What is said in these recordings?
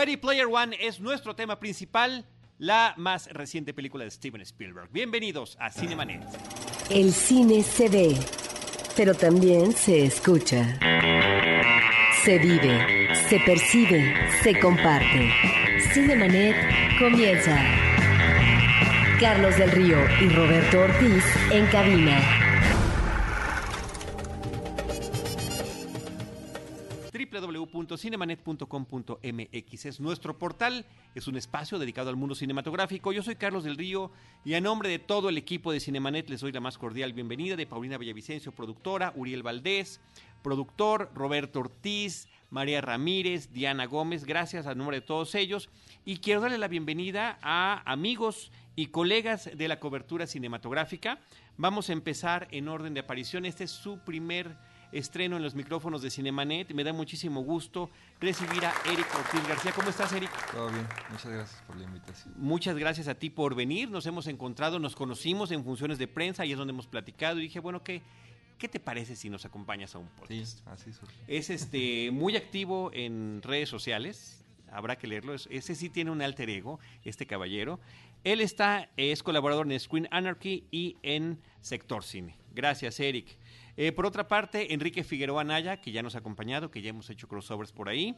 Ready Player One es nuestro tema principal, la más reciente película de Steven Spielberg. Bienvenidos a Cinemanet. El cine se ve, pero también se escucha. Se vive, se percibe, se comparte. Cinemanet comienza. Carlos del Río y Roberto Ortiz en cabina. www.cinemanet.com.mx es nuestro portal, es un espacio dedicado al mundo cinematográfico. Yo soy Carlos del Río y a nombre de todo el equipo de Cinemanet les doy la más cordial bienvenida de Paulina Villavicencio, productora, Uriel Valdés, productor, Roberto Ortiz, María Ramírez, Diana Gómez, gracias a nombre de todos ellos. Y quiero darle la bienvenida a amigos y colegas de la cobertura cinematográfica. Vamos a empezar en orden de aparición. Este es su primer estreno en los micrófonos de Cinemanet. Me da muchísimo gusto recibir a Eric Ortiz García. ¿Cómo estás, Eric? Todo bien, muchas gracias por la invitación. Muchas gracias a ti por venir. Nos hemos encontrado, nos conocimos en funciones de prensa y es donde hemos platicado. Y dije, bueno, ¿qué, qué te parece si nos acompañas a un podcast? Sí, así surge. Es este, muy activo en redes sociales. Habrá que leerlo. Ese sí tiene un alter ego, este caballero. Él está, es colaborador en Screen Anarchy y en Sector Cine. Gracias, Eric. Eh, por otra parte, Enrique Figueroa Naya, que ya nos ha acompañado, que ya hemos hecho crossovers por ahí,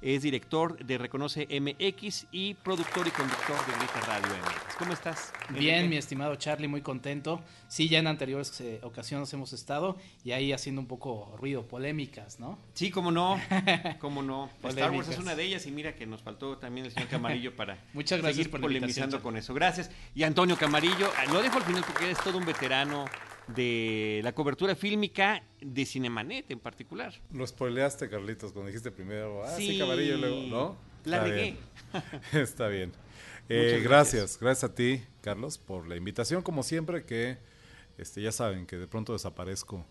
es director de Reconoce MX y productor y conductor de Grita Radio MX. ¿Cómo estás? Bien, Enrique? mi estimado Charlie, muy contento. Sí, ya en anteriores eh, ocasiones hemos estado y ahí haciendo un poco ruido, polémicas, ¿no? Sí, cómo no, cómo no. Star Wars es una de ellas y mira que nos faltó también el señor Camarillo para Muchas gracias seguir por polemizando con eso. Gracias. Y Antonio Camarillo, ah, lo dejo al final porque eres todo un veterano de la cobertura fílmica de Cinemanet en particular. Lo spoileaste, Carlitos, cuando dijiste primero, ah, sí, Sí. camarillo, y luego, ¿no? La Está regué. bien. Está bien. Eh, gracias. gracias, gracias a ti, Carlos, por la invitación, como siempre, que este, ya saben que de pronto desaparezco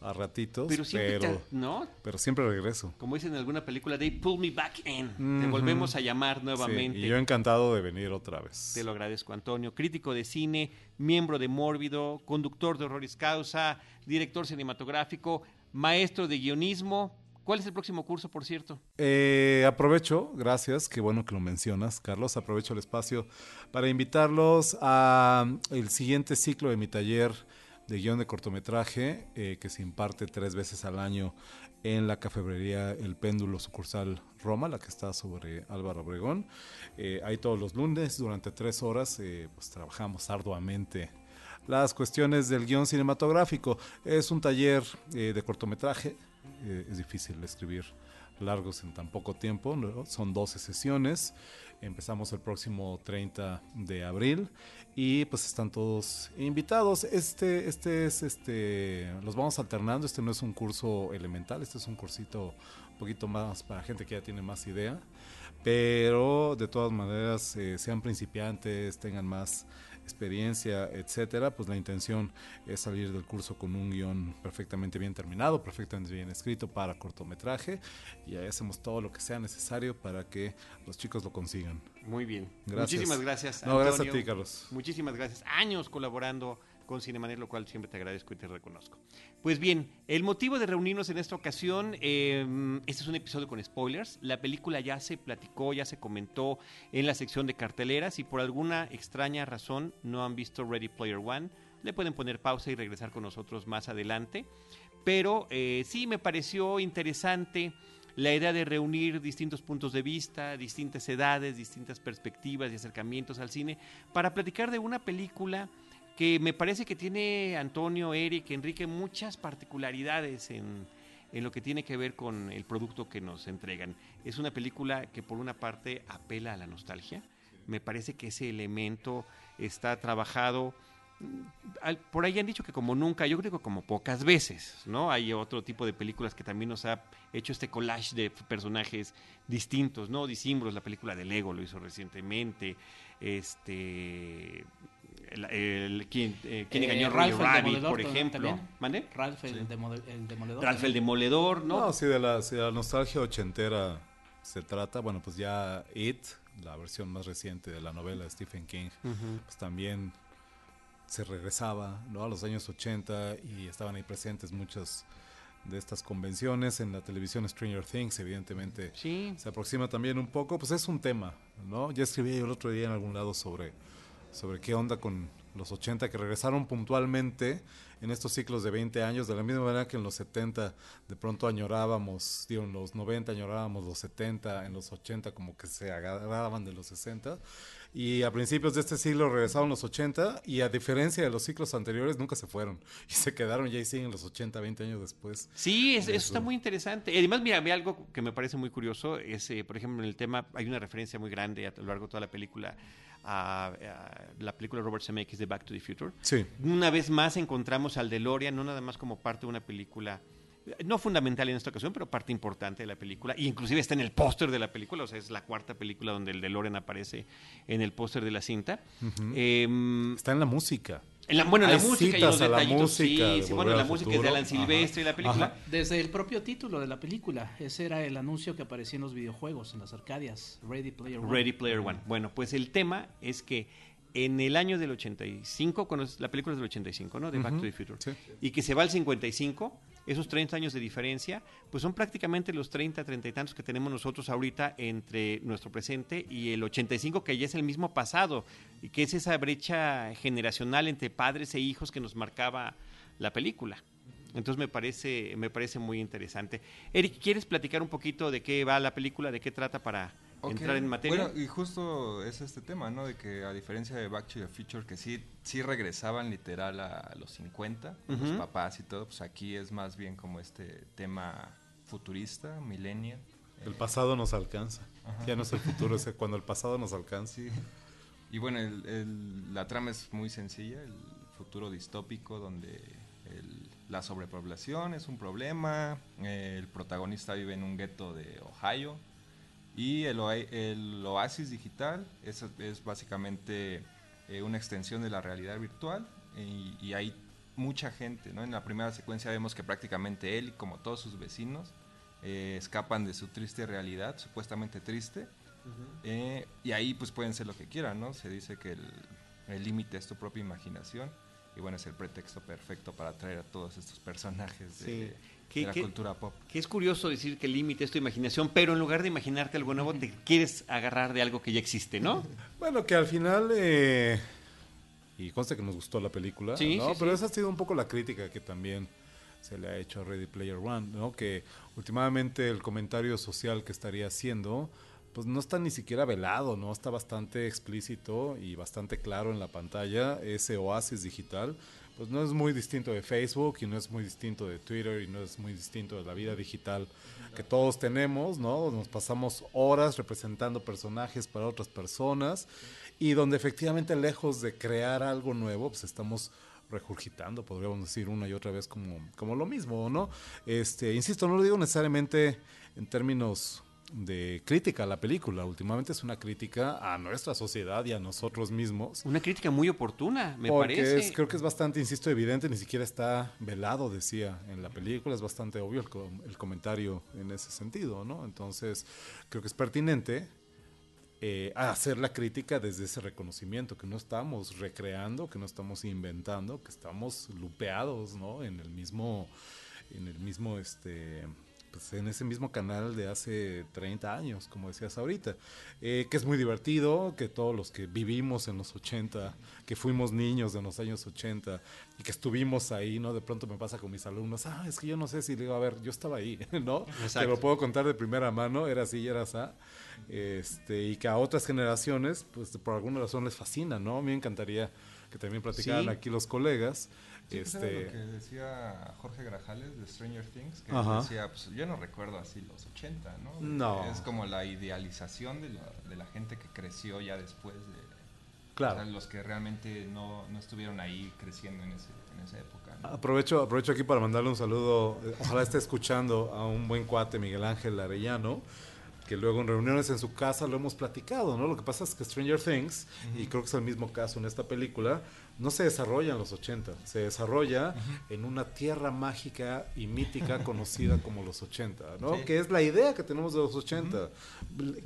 a ratitos, Pero siempre, pero, te- ¿no? pero siempre regreso. Como dicen en alguna película, they pull me back in. Te volvemos a llamar Sí, nuevamente. y yo encantado de venir otra vez. Te lo agradezco, Antonio. Crítico de cine, miembro de Mórbido, conductor de Horroris Causa, director cinematográfico, maestro de guionismo. ¿Cuál es el próximo curso, por cierto? Eh, aprovecho, gracias, qué bueno que lo mencionas, Carlos. Aprovecho el espacio para invitarlos a el siguiente ciclo de mi taller de guion de cortometraje eh, que se imparte tres veces al año en la cafebrería El Péndulo sucursal Roma, la que está sobre Álvaro Obregón. Eh, ahí todos los lunes durante tres horas eh, pues trabajamos arduamente las cuestiones del guion cinematográfico. Es un taller eh, de cortometraje, eh, es difícil escribir largos en tan poco tiempo, ¿no? son 12 sesiones, empezamos el próximo 30 de abril y pues están todos invitados. Este, este es, este, los vamos alternando, este no es un curso elemental, este es un cursito un poquito más para gente que ya tiene más idea, pero de todas maneras, eh, sean principiantes, tengan más experiencia, etcétera, pues la intención es salir del curso con un guion perfectamente bien terminado, perfectamente bien escrito para cortometraje y ahí hacemos todo lo que sea necesario para que los chicos lo consigan. Muy bien. Gracias. Muchísimas gracias. No, gracias a Antonio. ti, Carlos. Muchísimas gracias. Años colaborando con Cinemanet, lo cual siempre te agradezco y te reconozco. Pues bien, el motivo de reunirnos en esta ocasión, eh, este es un episodio con spoilers. La película ya se platicó, ya se comentó en la sección de carteleras y por alguna extraña razón no han visto Ready Player One. Le pueden poner pausa y regresar con nosotros más adelante. Pero eh, sí me pareció interesante la idea de reunir distintos puntos de vista, distintas edades, distintas perspectivas y acercamientos al cine para platicar de una película que me parece que tiene Antonio, Eric, Enrique muchas particularidades en, en lo que tiene que ver con el producto que nos entregan. Es una película que por una parte apela a la nostalgia. Me parece que ese elemento está trabajado por ahí han dicho que como nunca, yo creo que como pocas veces, ¿no? Hay otro tipo de películas que también nos ha hecho este collage de personajes distintos, ¿no? Disimbros, la película de Lego lo hizo recientemente, este... El, el- ¿quién, eh, quién Eh, engañó Ralph Roger el Rabbit, Demoledor por ejemplo? ¿Mande? Ralph, el, el demoledor. Ralph el Demoledor, ¿no? No, si de la, si de la nostalgia ochentera se trata, bueno, pues ya It, la versión más reciente de la novela de Stephen King, pues también se regresaba ¿no? a los años 80 y estaban ahí presentes muchos de estas convenciones. En la televisión Stranger Things, evidentemente, Sí. se aproxima también un poco. Pues es un tema, ¿no? Ya escribí yo el otro día en algún lado sobre, sobre qué onda con los 80 que regresaron puntualmente en estos ciclos de 20 años, de la misma manera que en los 70 de pronto añorábamos, digo, en los 90 añorábamos los 70, en los 80 como que se agarraban de los 60. Y a principios de este siglo regresaron los 80 y a diferencia de los ciclos anteriores nunca se fueron y se quedaron y ahí siguen los 80, 20 años después. Sí, es- eso está muy interesante. Y además, mira, algo que me parece muy curioso, es, eh, por ejemplo, en el tema, hay una referencia muy grande a lo largo de toda la película, a, a la película Robert Zemeckis de Back to the Future. Sí. Una vez más encontramos al DeLorean, no nada más como parte de una película, no fundamental en esta ocasión, pero parte importante de la película. Y inclusive está en el póster de la película, o sea, es la cuarta película donde el DeLorean aparece en el póster de la cinta. Em, Está en la música. En la, bueno, en la música y los detallitos, música sí, bueno, la música es de. Alan Silvestre y la película. ajá. Desde el propio título de la película, ese era el anuncio que aparecía en los videojuegos, en las arcadias, Ready Player One. Ready Player One. Bueno, pues el tema es que en el año del 85, cuando es- la película es del 85, ¿no? De Back to the Future. sí. Y que se va al 55, esos 30 años de diferencia, pues son prácticamente los 30, 30 y tantos que tenemos nosotros ahorita entre nuestro presente y el 85, que ya es el mismo pasado, y que es esa brecha generacional entre padres e hijos que nos marcaba la película. Entonces me parece, me parece muy interesante. Eric, ¿quieres platicar un poquito de qué va la película, de qué trata para Ok, entrar en materia? Bueno, y justo es este tema, ¿no? De que a diferencia de Back to the Future, que sí, sí regresaban literal a los 50, con los papás y todo, pues aquí es más bien como este tema futurista, millennial. El pasado nos alcanza. Ya no es el futuro, es cuando el pasado nos alcanza. Sí. Y bueno, el- el- la trama es muy sencilla, el futuro distópico donde el- la sobrepoblación es un problema, eh, el protagonista vive en un gueto de Ohio y el, el oasis digital es, es básicamente eh, una extensión de la realidad virtual y, y hay mucha gente, ¿no? En la primera secuencia vemos que prácticamente él y como todos sus vecinos eh, escapan de su triste realidad, supuestamente triste, eh, y ahí pues pueden ser lo que quieran, ¿no? Se dice que el límite es tu propia imaginación y bueno, es el pretexto perfecto para atraer a todos estos personajes de, Sí. De ¿Qué- la qué- cultura pop. Que es curioso decir que el límite es tu imaginación, pero en lugar de imaginarte algo nuevo, te quieres agarrar de algo que ya existe, ¿no? Bueno, que al final, eh, y consta que nos gustó la película, Sí, ¿no? sí, pero sí. esa ha sido un poco la crítica que también se le ha hecho a Ready Player One, ¿no? Que últimamente el comentario social que estaría haciendo, pues no está ni siquiera velado, ¿no? Está bastante explícito y bastante claro en la pantalla. Ese oasis digital, pues no es muy distinto de Facebook y no es muy distinto de Twitter y no es muy distinto de la vida digital que todos tenemos, ¿no? Nos pasamos horas representando personajes para otras personas y donde efectivamente lejos de crear algo nuevo, pues estamos regurgitando, podríamos decir una y otra vez como, como lo mismo, ¿no? Este, insisto, no lo digo necesariamente en términos de crítica a la película, últimamente es una crítica a nuestra sociedad y a nosotros mismos. Una crítica muy oportuna, me Porque parece. es- creo que es bastante, insisto, evidente, ni siquiera está velado, decía en la película, es bastante obvio el, com- el comentario en ese sentido, ¿no? Entonces, creo que es pertinente eh, hacer la crítica desde ese reconocimiento, que no estamos recreando, que no estamos inventando, que estamos lupeados, ¿no? En el mismo, en el mismo, este, pues en ese mismo canal de hace 30 años, como decías ahorita, Eh, que es muy divertido, que todos los que vivimos en los 80, que fuimos niños en los años 80 y que estuvimos ahí, ¿no? De pronto me pasa con mis alumnos, ah, es que yo no sé si le digo, a ver, yo estaba ahí, ¿no? Te Exacto. lo puedo contar de primera mano, era así, era así. Este, y que a otras generaciones, pues por alguna razón les fascina, ¿no? A mí me encantaría que también platicaran Sí. aquí los colegas. Sí, pues, era este, lo que decía Jorge Grajales de Stranger Things, que Ajá. decía, pues yo no recuerdo así los 80, ¿no? No. Es como la idealización de la, de la gente que creció ya después de... Claro. o sea, los que realmente no, no estuvieron ahí creciendo en, ese, en esa época. ¿no? Aprovecho, aprovecho aquí para mandarle un saludo, ojalá esté escuchando a un buen cuate, Miguel Ángel Arellano, que luego en reuniones en su casa lo hemos platicado, ¿no? Lo que pasa es que Stranger Things, y creo que es el mismo caso en esta película, no se desarrolla en los 80, se desarrolla en una tierra mágica y mítica conocida como los 80, ¿no? Sí. Que es la idea que tenemos de los 80,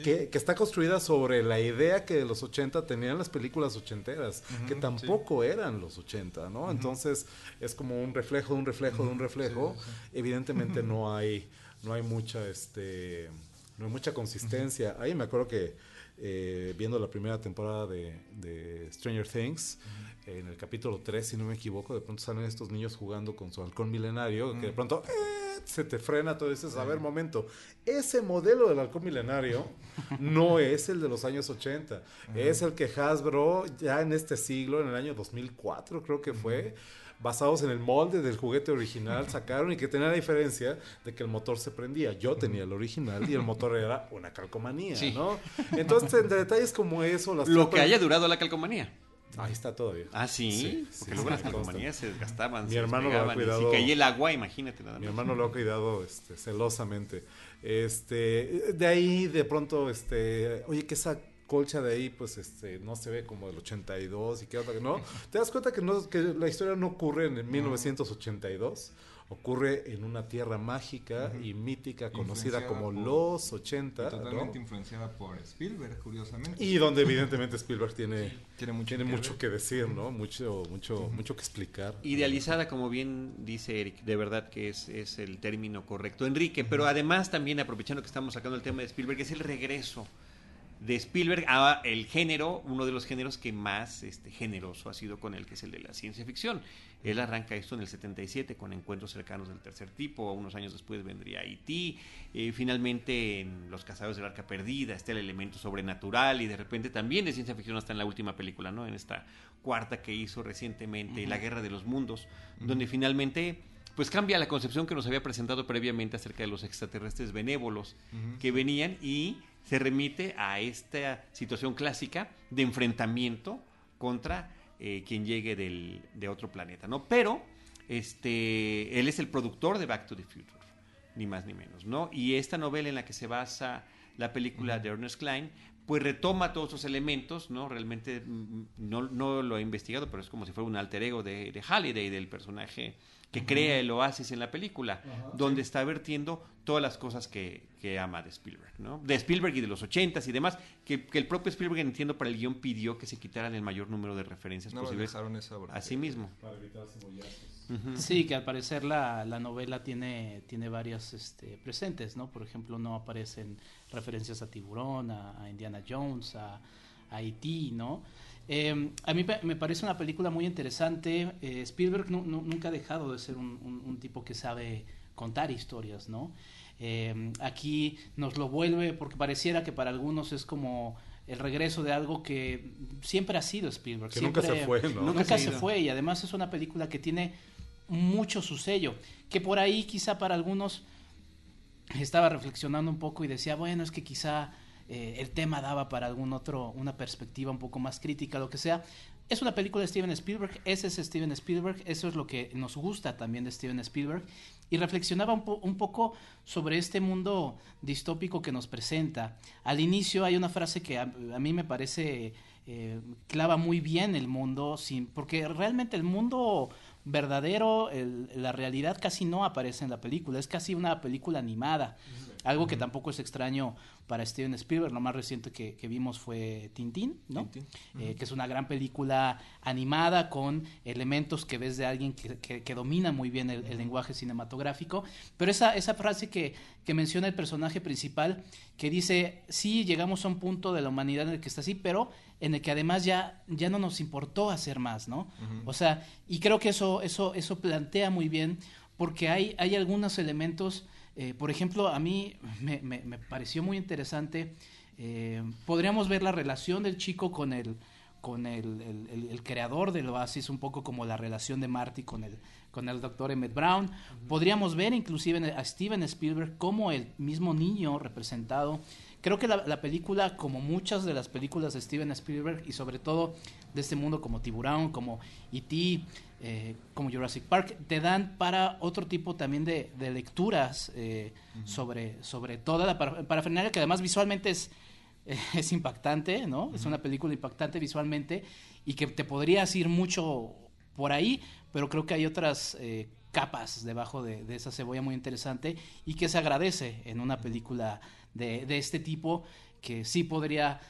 que, que está construida sobre la idea que de los 80 tenían las películas ochenteras, que tampoco eran los 80, ¿no? Entonces es como un reflejo de un reflejo de un reflejo. Evidentemente no hay no hay mucha este no hay mucha consistencia. Ahí me acuerdo que eh, viendo la primera temporada de, de Stranger Things, en el capítulo 3, si no me equivoco, de pronto salen estos niños jugando con su halcón milenario, que de pronto ¡eh! se te frena todo dices, a ver, momento, ese modelo del halcón milenario no es el de los años 80, es el que Hasbro ya en este siglo, en el año 2004 creo que fue, basados en el molde del juguete original, sacaron y que tenía la diferencia de que el motor se prendía. Yo tenía el original y el motor era una calcomanía, Sí. ¿no? Entonces, en detalles como eso, las Lo que tratan- haya durado la calcomanía. Ahí está todavía. Ah, sí, Sí, porque sí, luego sí, las calcomanías se desgastaban, Mi se hermano lo ha despegaban, y cuidado. Si caía el agua, imagínate nada Mi hermano lo ha cuidado este, celosamente. Este, de ahí de pronto, este, oye, que esa colcha de ahí, pues, este, no se ve como del 82 y qué onda, ¿no? Te das cuenta que, no, que la historia no ocurre en el 1982, ocurre en una tierra mágica y mítica conocida como por- los 80, Totalmente ¿no? influenciada por Spielberg, curiosamente. Y donde evidentemente Spielberg tiene, Tiene mucho tiene que mucho que decir, ¿no? Mucho, mucho, mucho que explicar. Idealizada, como bien dice Eric, de verdad que es, es el término correcto. Enrique, pero además también, aprovechando que estamos sacando el tema de Spielberg, es el regreso de Spielberg a el género, uno de los géneros que más este, generoso ha sido con él, que es el de la ciencia ficción. Él arranca esto en el 77 con encuentros cercanos del tercer tipo, unos años después vendría E.T., eh, finalmente en Los Cazados del Arca Perdida está el elemento sobrenatural y de repente también de ciencia ficción hasta en la última película, ¿no? En esta cuarta que hizo recientemente, La Guerra de los Mundos, donde finalmente pues cambia la concepción que nos había presentado previamente acerca de los extraterrestres benévolos que venían y se remite a esta situación clásica de enfrentamiento contra eh, quien llegue del, de otro planeta, ¿no? Pero este, él es el productor de Back to the Future, ni más ni menos, ¿no? Y esta novela en la que se basa la película de Ernest Klein, pues retoma todos esos elementos, ¿no? Realmente mm, no, no lo he investigado, pero es como si fuera un alter ego de, de Halliday, del personaje que crea el oasis en la película, donde está vertiendo todas las cosas que, que ama de Spielberg, ¿no? De Spielberg y de los ochentas y demás, que, que el propio Spielberg, entiendo, para el guion pidió que se quitaran el mayor número de referencias No posibles esa a sí mismo. Para evitar. Ujú. Sí, que al parecer la, la novela tiene, tiene varias este, presentes, ¿no? Por ejemplo, no aparecen referencias a Tiburón, a, a Indiana Jones, a, a E.T., ¿no? Eh, a mí me parece una película muy interesante. Eh, Spielberg nu- nu- nunca ha dejado de ser un, un- un tipo que sabe contar historias, ¿no? Eh, aquí nos lo vuelve porque pareciera que para algunos es como el regreso de algo que siempre ha sido Spielberg. Que nunca siempre- se fue, ¿no? Nunca Nunca, se se fue y además es una película que tiene mucho su sello, que por ahí quizá para algunos estaba reflexionando un poco y decía, bueno, es que quizá eh, el tema daba para algún otro, una perspectiva un poco más crítica, lo que sea. Es una película de Steven Spielberg, ese es Steven Spielberg, eso es lo que nos gusta también de Steven Spielberg. Y reflexionaba un, po- un poco sobre este mundo distópico que nos presenta. Al inicio hay una frase que a, mí me parece eh, clava muy bien el mundo, sin, porque realmente el mundo verdadero, el- la realidad casi no aparece en la película, es casi una película animada, algo que tampoco es extraño para Steven Spielberg, lo más reciente que, que vimos fue Tintín, ¿no? Tintín. Eh, que es una gran película animada con elementos que ves de alguien que, que- que domina muy bien el, el lenguaje cinematográfico, pero esa, esa frase que, que menciona el personaje principal, que dice, sí, llegamos a un punto de la humanidad en el que está así, pero en el que además ya, ya no nos importó hacer más, ¿no? O sea, y creo que eso, eso, eso plantea muy bien, porque hay, hay algunos elementos, eh, por ejemplo, a mí me, me- me pareció muy interesante, eh, podríamos ver la relación del chico con el con el, el- el- el creador del Oasis, un poco como la relación de Marty con el, con el doctor Emmett Brown. Podríamos ver inclusive a Steven Spielberg como el mismo niño representado. Creo que la, la película, como muchas de las películas de Steven Spielberg, y sobre todo de este mundo como Tiburón, como E.T., eh, como Jurassic Park, te dan para otro tipo también de, de lecturas eh, sobre, sobre toda la para- parafernalia, que además visualmente es, es impactante, ¿no? Es una película impactante visualmente y que te podrías ir mucho por ahí, pero creo que hay otras eh, capas debajo de, de esa cebolla muy interesante y que se agradece en una película de, de este tipo que sí podría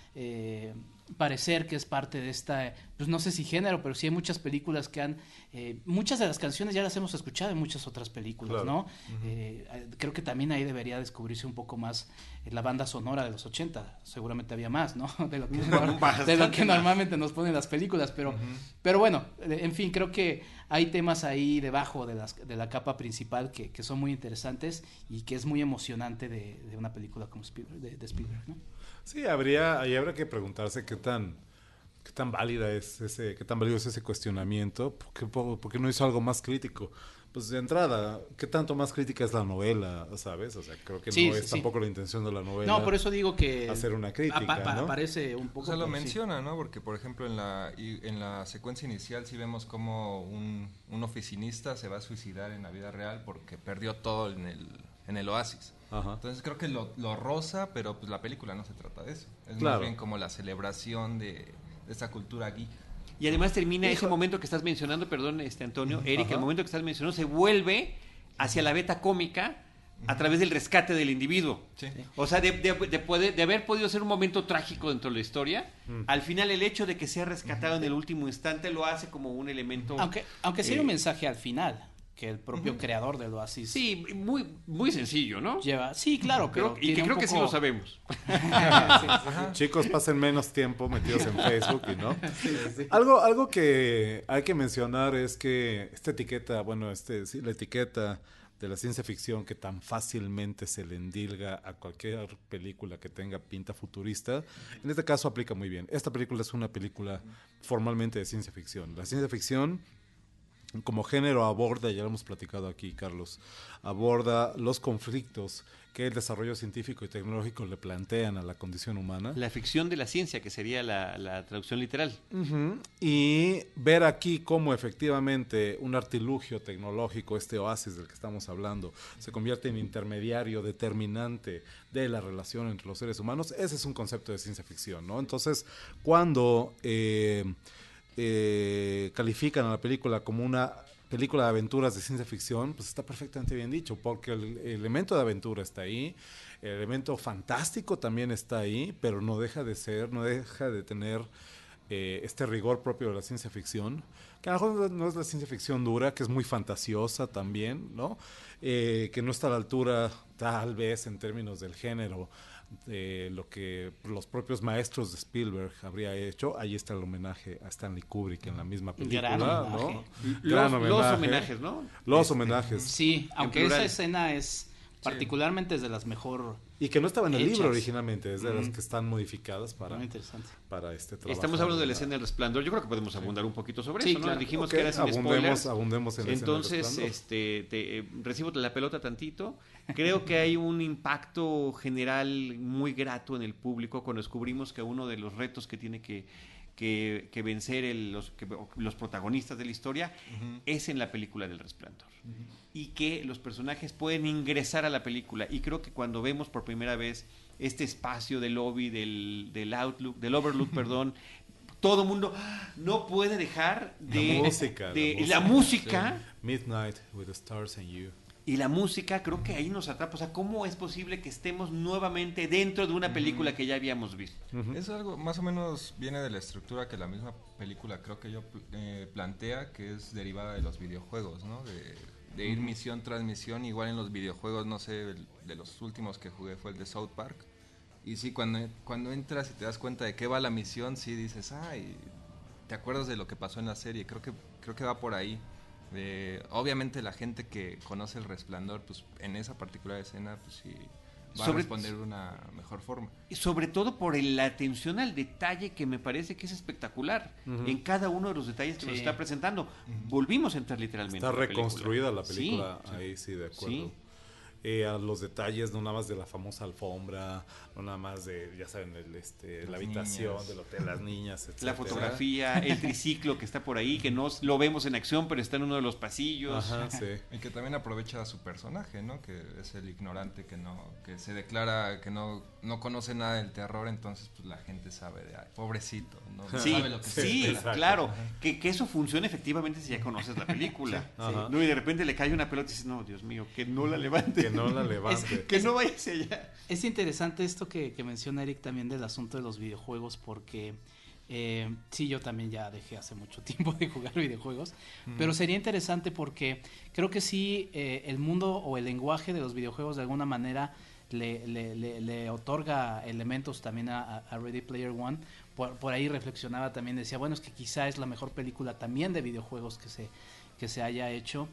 parecer que es parte de esta, pues no sé si género, pero sí hay muchas películas que han, eh, muchas de las canciones ya las hemos escuchado en muchas otras películas, Claro. ¿no? Eh, eh, creo que también ahí debería descubrirse un poco más eh, la banda sonora de los 80, seguramente había más, ¿no? De lo que, de lo que normalmente nos ponen las películas, pero, pero bueno, en fin, creo que hay temas ahí debajo de, las, de la capa principal que, que son muy interesantes y que es muy emocionante de, de una película como Spielberg, de, de Spielberg, ¿no? Sí, habría, ahí habrá que preguntarse qué tan, qué tan válida es ese, qué tan válido es ese cuestionamiento, porque, porque no hizo algo más crítico. Pues de entrada, ¿qué tanto más crítica es la novela, sabes? O sea, creo que Sí, no es sí. tampoco la intención de la novela. No, por eso digo que hacer una crítica, apa- ¿no? aparece un O poco. sea, lo sí. menciona, ¿no? Porque, por ejemplo, en la, en la secuencia inicial sí vemos como un, un oficinista se va a suicidar en la vida real porque perdió todo en el, en el oasis. Ajá. Entonces creo que lo, lo rosa, pero pues la película no se trata de eso. Es Claro. más bien como la celebración de, de esa cultura geek. Y además termina ese momento que estás mencionando, perdón, este Antonio, Eric, Ajá. el momento que estás mencionando se vuelve hacia la beta cómica a través del rescate del individuo. Sí. O sea, de, de- de poder- de haber podido ser un momento trágico dentro de la historia, al final el hecho de que sea rescatado en el último instante lo hace como un elemento... Aunque, aunque sí hay Eh, un mensaje al final, que el propio creador del Oasis Sí, muy, muy sencillo, ¿no? lleva. Sí, claro, Creo- pero y que creo que sí lo sabemos. Chicos, pasen menos tiempo metidos en Facebook y no. Algo, algo que hay que mencionar es que esta etiqueta, bueno, este, sí, la etiqueta de la ciencia ficción que tan fácilmente se le endilga a cualquier película que tenga pinta futurista, en este caso aplica muy bien. Esta película es una película formalmente de ciencia ficción. La ciencia ficción como género aborda, ya lo hemos platicado aquí, Carlos, aborda los conflictos que el desarrollo científico y tecnológico le plantean a la condición humana. La ficción de la ciencia, que sería la, la traducción literal. Y ver aquí cómo efectivamente un artilugio tecnológico, este oasis del que estamos hablando, se convierte en intermediario determinante de la relación entre los seres humanos, ese es un concepto de ciencia ficción, ¿no? Entonces, cuando eh, eh, califican a la película como una película de aventuras de ciencia ficción, pues está perfectamente bien dicho, porque el elemento de aventura está ahí, el elemento fantástico también está ahí, pero no deja de ser, no deja de tener eh, este rigor propio de la ciencia ficción, que a lo mejor no es la ciencia ficción dura, que es muy fantasiosa también, ¿no? Eh, que no está a la altura, tal vez, en términos del género, de lo que los propios maestros de Spielberg habría hecho. Ahí está el homenaje a Stanley Kubrick en la misma película, Gran ¿no? homenaje. Gran Los, los homenajes, ¿no? Los Este, homenajes. Sí, aunque esa escena es particularmente es de las mejor. Y que no estaba en el Hechas. libro originalmente, es de las que están modificadas para, Muy interesante. para este trabajo. Estamos hablando de la escena del resplandor. Yo creo que podemos abundar un poquito sobre Sí, eso, ¿no? claro. Dijimos que era sin abundemos, spoilers. abundemos en la escena del Entonces, resplandor. este, te, eh, recibo la pelota tantito. Creo que hay un impacto general muy grato en el público cuando descubrimos que uno de los retos que tiene que, que, que vencer el- los, que- los protagonistas de la historia es en la película del resplandor. Y que los personajes pueden ingresar a la película. Y creo que cuando vemos por primera vez este espacio del lobby, del, del Outlook, del Overlook, perdón, todo mundo no puede dejar de La música, de- la la música Midnight with the Stars and You. Y la música creo que ahí nos atrapa. O sea, ¿cómo es posible que estemos nuevamente dentro de una película que ya habíamos visto? Es algo más o menos viene de la estructura que la misma película creo que yo eh, plantea, que es derivada de los videojuegos, ¿no? De, de ir misión tras misión, igual en los videojuegos, no sé, el- de los últimos que jugué fue el de South Park. Y sí, cuando, cuando entras y te das cuenta de qué va la misión, sí dices, ay, te acuerdas de lo que pasó en la serie. Creo que, creo que va por ahí. De- obviamente la gente que conoce el resplandor, pues en esa particular escena, pues sí, va Sobre- a responder de una mejor forma. Y sobre todo por el- la atención al detalle que me parece que es espectacular en cada uno de los detalles que nos está presentando. Volvimos a entrar literalmente. Está a la película. reconstruida la Sí. película, ahí sí, de acuerdo. Sí. Eh, a los detalles, no nada más de la famosa alfombra, no nada más de, ya saben, el, este, la habitación niñas. del hotel, las niñas, etc. La fotografía, el triciclo que está por ahí, que no lo vemos en acción, pero está en uno de los pasillos. Ajá, sí. Y que también aprovecha a su personaje, ¿no? Que es el ignorante que no, que se declara que no, no conoce nada del terror, entonces pues la gente sabe de, ay, pobrecito, no, no Sí, sabe lo que se sí, claro. Que, que eso funcione efectivamente si ya conoces la película. Ajá. No, y de repente le cae una pelota y dices, no, Dios mío, que no la levante. Que no la levante. que no vaya hacia allá. Es interesante esto que, que menciona Eric también del asunto de los videojuegos porque eh, sí, yo también ya dejé hace mucho tiempo de jugar videojuegos, pero sería interesante porque creo que sí eh, el mundo o el lenguaje de los videojuegos de alguna manera le, le- le- le otorga elementos también a, Ready Player One. Por, por ahí reflexionaba también, decía, bueno, es que quizá es la mejor película también de videojuegos que se, que se haya hecho.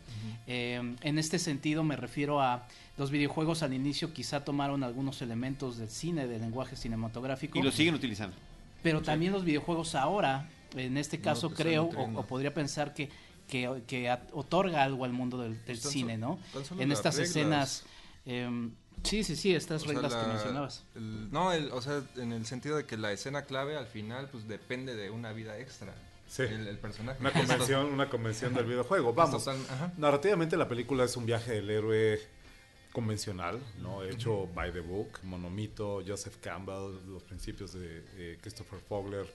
Eh, en este sentido me refiero a los videojuegos al inicio quizá tomaron algunos elementos del cine, del lenguaje cinematográfico, Y lo siguen utilizando. pero también los videojuegos ahora, en este caso creo, o, podría pensar que, que, que at- otorga algo al mundo del, cine, so- ¿no? En estas reglas. escenas... em, sí, sí, sí, estas O sea, reglas que mencionabas. el- no, el- o sea, en el sentido de que la escena clave al final pues depende de una vida extra. Sí. El, el personaje. Una convención, una convención del videojuego. Vamos, narrativamente la película es un viaje del héroe convencional, ¿no? Hecho by the book, Monomito, Joseph Campbell, los principios de eh, Christopher Fogler,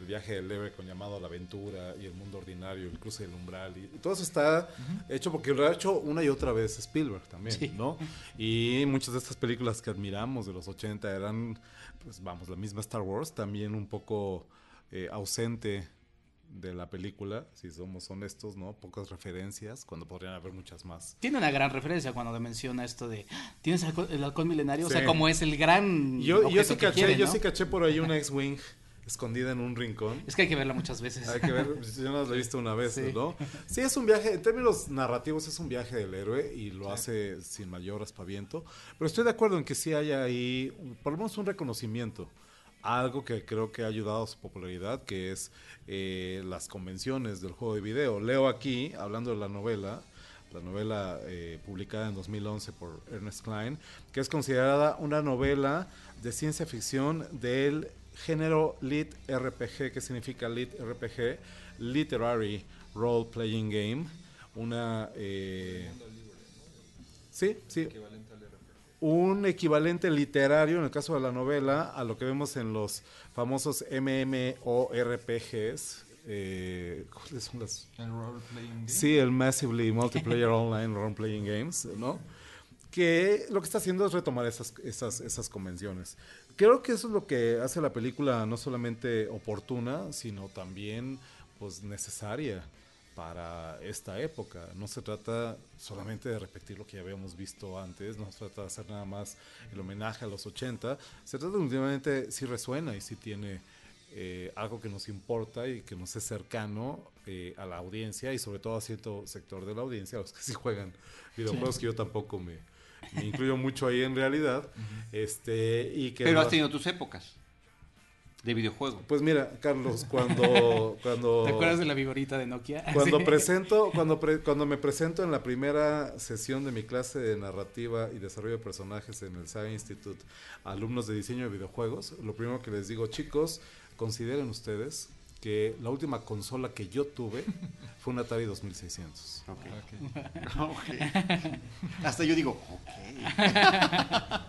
el viaje del héroe con llamado a la aventura y el mundo ordinario, el cruce del umbral. Y, y todo eso está hecho porque lo ha hecho una y otra vez Spielberg también, Sí. ¿no? Y muchas de estas películas que admiramos de los 80 eran, pues vamos, la misma Star Wars, también un poco eh, ausente de la película, si somos honestos, ¿no? Pocas referencias, cuando podrían haber muchas más. Tiene una gran referencia cuando menciona esto de ¿tienes alcohol- el halcón milenario? O sea, como es el gran Yo, yo sí que caché, quiere, yo sí caché por ahí una X-Wing escondida en un rincón. Es que hay que verla muchas veces. Hay que ver, yo no la he visto una vez, Sí. ¿no? Sí, es un viaje, en términos narrativos es un viaje del héroe y lo hace sin mayor aspaviento, pero estoy de acuerdo en que sí haya ahí, por lo menos un reconocimiento, algo que creo que ha ayudado a su popularidad, que es eh, las convenciones del juego de video. Leo aquí, hablando de la novela, la novela eh, publicada en 2011 por Ernest Klein, que es considerada una novela de ciencia ficción del género Lit RPG, que significa Lit RPG, Literary Role Playing Game, una... eh, sí, sí. Un equivalente literario, en el caso de la novela, a lo que vemos en los famosos MMORPGs. Eh, ¿Cuáles son las El role playing game. Sí, el Massively Multiplayer Online Role Playing Games, ¿no? Que lo que está haciendo es retomar esas, esas, esas convenciones. Creo que eso es lo que hace la película no solamente oportuna, sino también pues necesaria para esta época. No se trata solamente de repetir lo que ya habíamos visto antes, no se trata de hacer nada más el homenaje a los 80, se trata de últimamente si resuena y si tiene eh, algo que nos importa y que nos es cercano eh, a la audiencia y sobre todo a cierto sector de la audiencia, a los que sí juegan videojuegos, que yo tampoco me, me incluyo mucho ahí en realidad. este y que Pero has tenido tus épocas de videojuego. Pues mira, Carlos, cuando... cuando ¿Te acuerdas de la vigorita de Nokia? cuando Sí. presento, cuando, pre- cuando me presento en la primera sesión de mi clase de narrativa y desarrollo de personajes en el SAG Institute a alumnos de diseño de videojuegos, lo primero que les digo, chicos, consideren ustedes que la última consola que yo tuve fue un Atari 2600. Ok. Ok. Ok. Hasta yo digo, ok.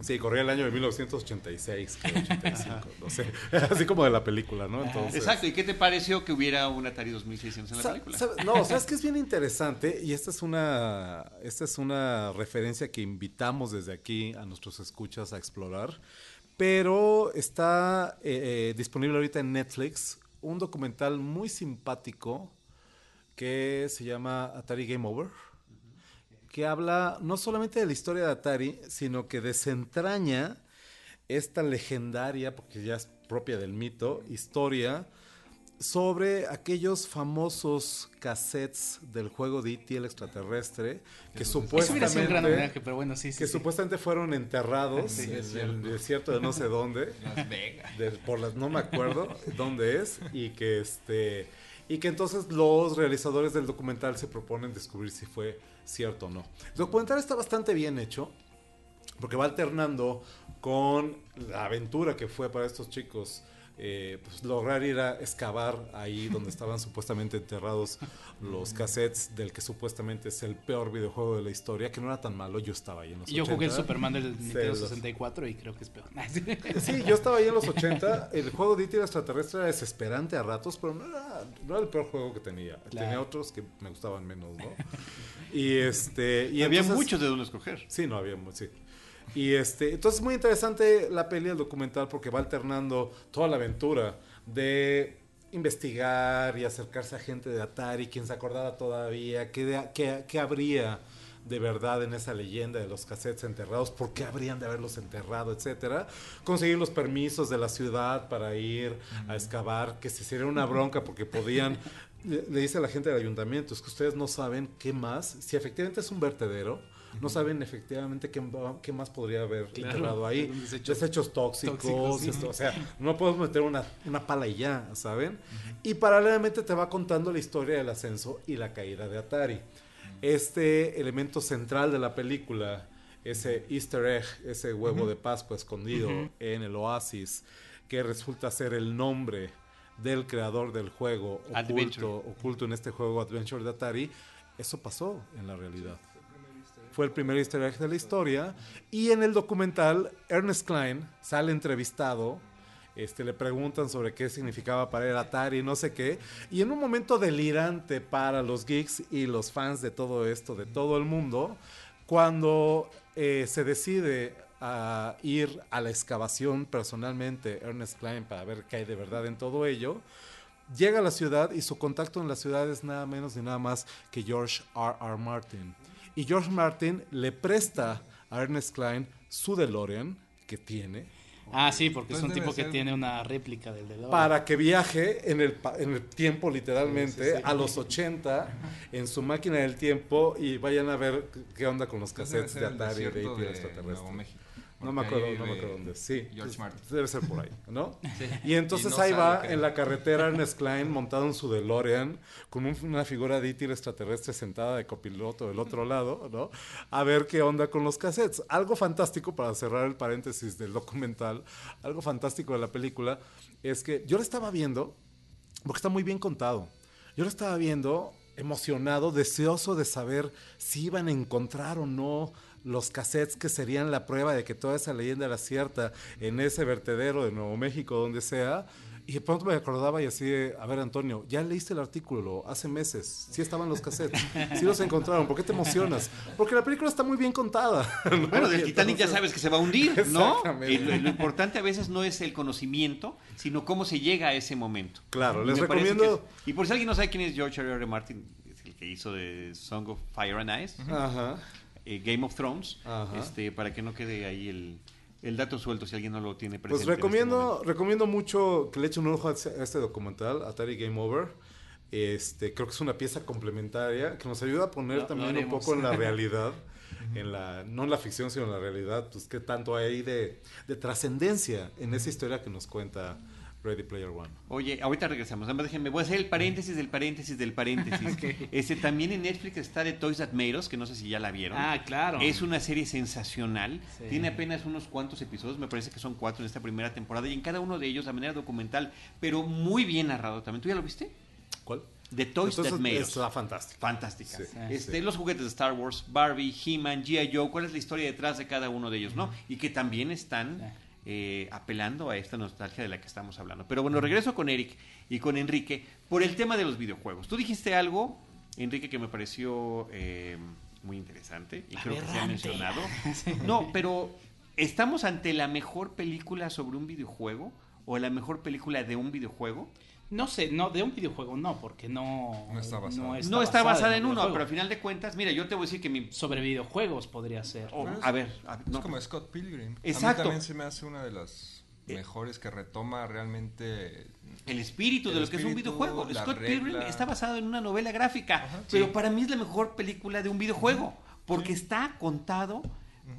Sí, corría el año de 1986, creo, 85, no sé, así como de la película, ¿no? Entonces, Exacto. ¿Y qué te pareció que hubiera un Atari 2600 en la película? sabe- no, sabes que es bien interesante y esta es una esta es una referencia que invitamos desde aquí a nuestros escuchas a explorar, pero está eh, eh, disponible ahorita en Netflix un documental muy simpático que se llama Atari Game Over que habla no solamente de la historia de Atari, sino que desentraña esta legendaria, porque ya es propia del mito, historia sobre aquellos famosos cassettes del juego de E.T. el extraterrestre que Eso hubiera sido un gran supuestamente homenaje, pero bueno, sí, sí. que sí. supuestamente fueron enterrados en el desierto de no sé dónde Las Vegas. de- por las no me acuerdo dónde es y que este y que entonces los realizadores del documental se proponen descubrir si fue cierto o no. El documental está bastante bien hecho porque va alternando con la aventura que fue para estos chicos. eh, pues lograr ir a excavar ahí donde estaban supuestamente enterrados los cassettes del que supuestamente es el peor videojuego de la historia, que no era tan malo, yo estaba ahí en los Yo jugué el 80. Superman del Nintendo los- 64 y creo que es peor. Sí, yo estaba ahí en los 80. El juego de E.T. extraterrestre era desesperante a ratos, pero no era, no era el peor juego que tenía. Claro. Tenía otros que me gustaban menos, ¿no? Y este. Y Había entonces- muchos de dónde escoger. Sí, no había sí. Y este, entonces es muy interesante la peli, el documental, porque va alternando toda la aventura de investigar y acercarse a gente de Atari, quien se acordara todavía, qué, qué- qué habría de verdad en esa leyenda de los cassettes enterrados, por qué habrían de haberlos enterrado, etcétera. Conseguir los permisos de la ciudad para ir a excavar, que se sería una bronca porque podían le, le dice a la gente del ayuntamiento, es que ustedes no saben qué más, si efectivamente es un vertedero, no saben efectivamente qué, más podría haber Claro, enterrado ahí. Desechos tóxicos, tóxicos, sí. esto, o sea, no podemos meter una, una pala y ya, ¿saben? Y paralelamente te va contando la historia del ascenso y la caída de Atari. Este elemento central de la película, ese easter egg, ese huevo de Pascua escondido en el oasis, que resulta ser el nombre del creador del juego Adventure. oculto, oculto en este juego Adventure de Atari, eso pasó en la realidad. Fue el primer easter egg de la historia. Y en el documental, Ernest Klein sale entrevistado. Este, le preguntan sobre qué significaba para él Atari, no sé qué. Y en un momento delirante para los geeks y los fans de todo esto, de todo el mundo, cuando eh, se decide a ir a la excavación personalmente, Ernest Klein, para ver qué hay de verdad en todo ello, llega a la ciudad y su contacto en la ciudad es nada menos ni nada más que George R. R. Martin. Y George Martin le presta a Ernest Klein su DeLorean que tiene Ah, sí, porque es Pues un tipo que tiene una réplica del DeLorean. para que viaje en el, en el tiempo literalmente Sí, sí, sí. a los 80 en su máquina del tiempo y vayan a ver qué onda con los Pues cassettes de Atari de de extraterrestre. Nuevo México. No me acuerdo, no me acuerdo dónde. Sí. George Martin. Debe ser por ahí, ¿no? Y Y entonces no ahí va en la carretera Ernest Klein montado en su DeLorean con un- una figura de E.T. extraterrestre sentada de copiloto del otro lado, ¿no? A ver qué onda con los cassettes. Algo fantástico para cerrar el paréntesis del documental, algo fantástico de la película es que yo la estaba viendo porque está muy bien contado. Yo lo estaba viendo emocionado, deseoso de saber si iban a encontrar o no los cassettes que serían la prueba de que toda esa leyenda era cierta en ese vertedero de Nuevo México, donde sea. Y de pronto me acordaba y así, de, a ver Antonio, ya leíste el artículo hace meses, sí estaban los cassettes, sí los encontraron, ¿por qué te emocionas? Porque la película está muy bien contada. ¿no? Bueno, del Titanic ya sabes que se va a hundir, ¿no? Y lo, lo importante a veces no es el conocimiento, sino cómo se llega a ese momento. Claro, Y les recomiendo- es- y por si alguien no sabe quién es George R. R. Martin, es el que hizo de Song of Fire and Ice, Ajá. Eh, Game of Thrones, Ajá. este, para que no quede ahí el, el dato suelto si alguien no lo tiene presente. Pues en este recomiendo, recomiendo mucho que le echen un ojo a este documental, Atari Game Over. Este, creo que es una pieza complementaria que nos ayuda a poner también un poco en la realidad, en la, no en la ficción, sino en la realidad, pues qué tanto hay de, de trascendencia en esa historia que nos cuenta Ready Player One. Oye, ahorita regresamos. Nada más déjenme, voy a hacer el paréntesis del paréntesis del paréntesis. Este también en Netflix está de Toys That Made Us, que no sé si ya la vieron. Ah, claro. Es una serie sensacional. Sí. Tiene apenas unos cuantos episodios, me parece que son cuatro en esta primera temporada, y en cada uno de ellos de manera documental, pero muy bien narrado también. ¿Tú ya lo viste? ¿Cuál? The Toys Entonces, That Made Us. está fantástico. Fantástica. Sí, este, sí. Los juguetes de Star Wars, Barbie, He-Man, G.I. Joe, ¿cuál es la historia detrás de cada uno de ellos? ¿no? Y que también están eh, apelando a esta nostalgia de la que estamos hablando. Pero bueno, regreso con Eric y con Enrique por el tema de los videojuegos. Tú dijiste algo, Enrique, que me pareció eh, muy interesante y creo que se ha mencionado. No, pero ¿estamos ante la mejor película sobre un videojuego o la mejor película de un videojuego? No sé, no, de un videojuego no, porque no... No está basada. no está basada en un uno, pero al final de cuentas, mira, yo te voy a decir que mi... Sobre videojuegos podría ser. es- a ver, a- Es no. como Scott Pilgrim. Exacto. A mí también se me hace una de las Eh. mejores que retoma realmente el espíritu de lo que es un videojuego. Scott regla. Pilgrim está basado en una novela gráfica, Ajá, pero sí. para mí es la mejor película de un videojuego, porque está contado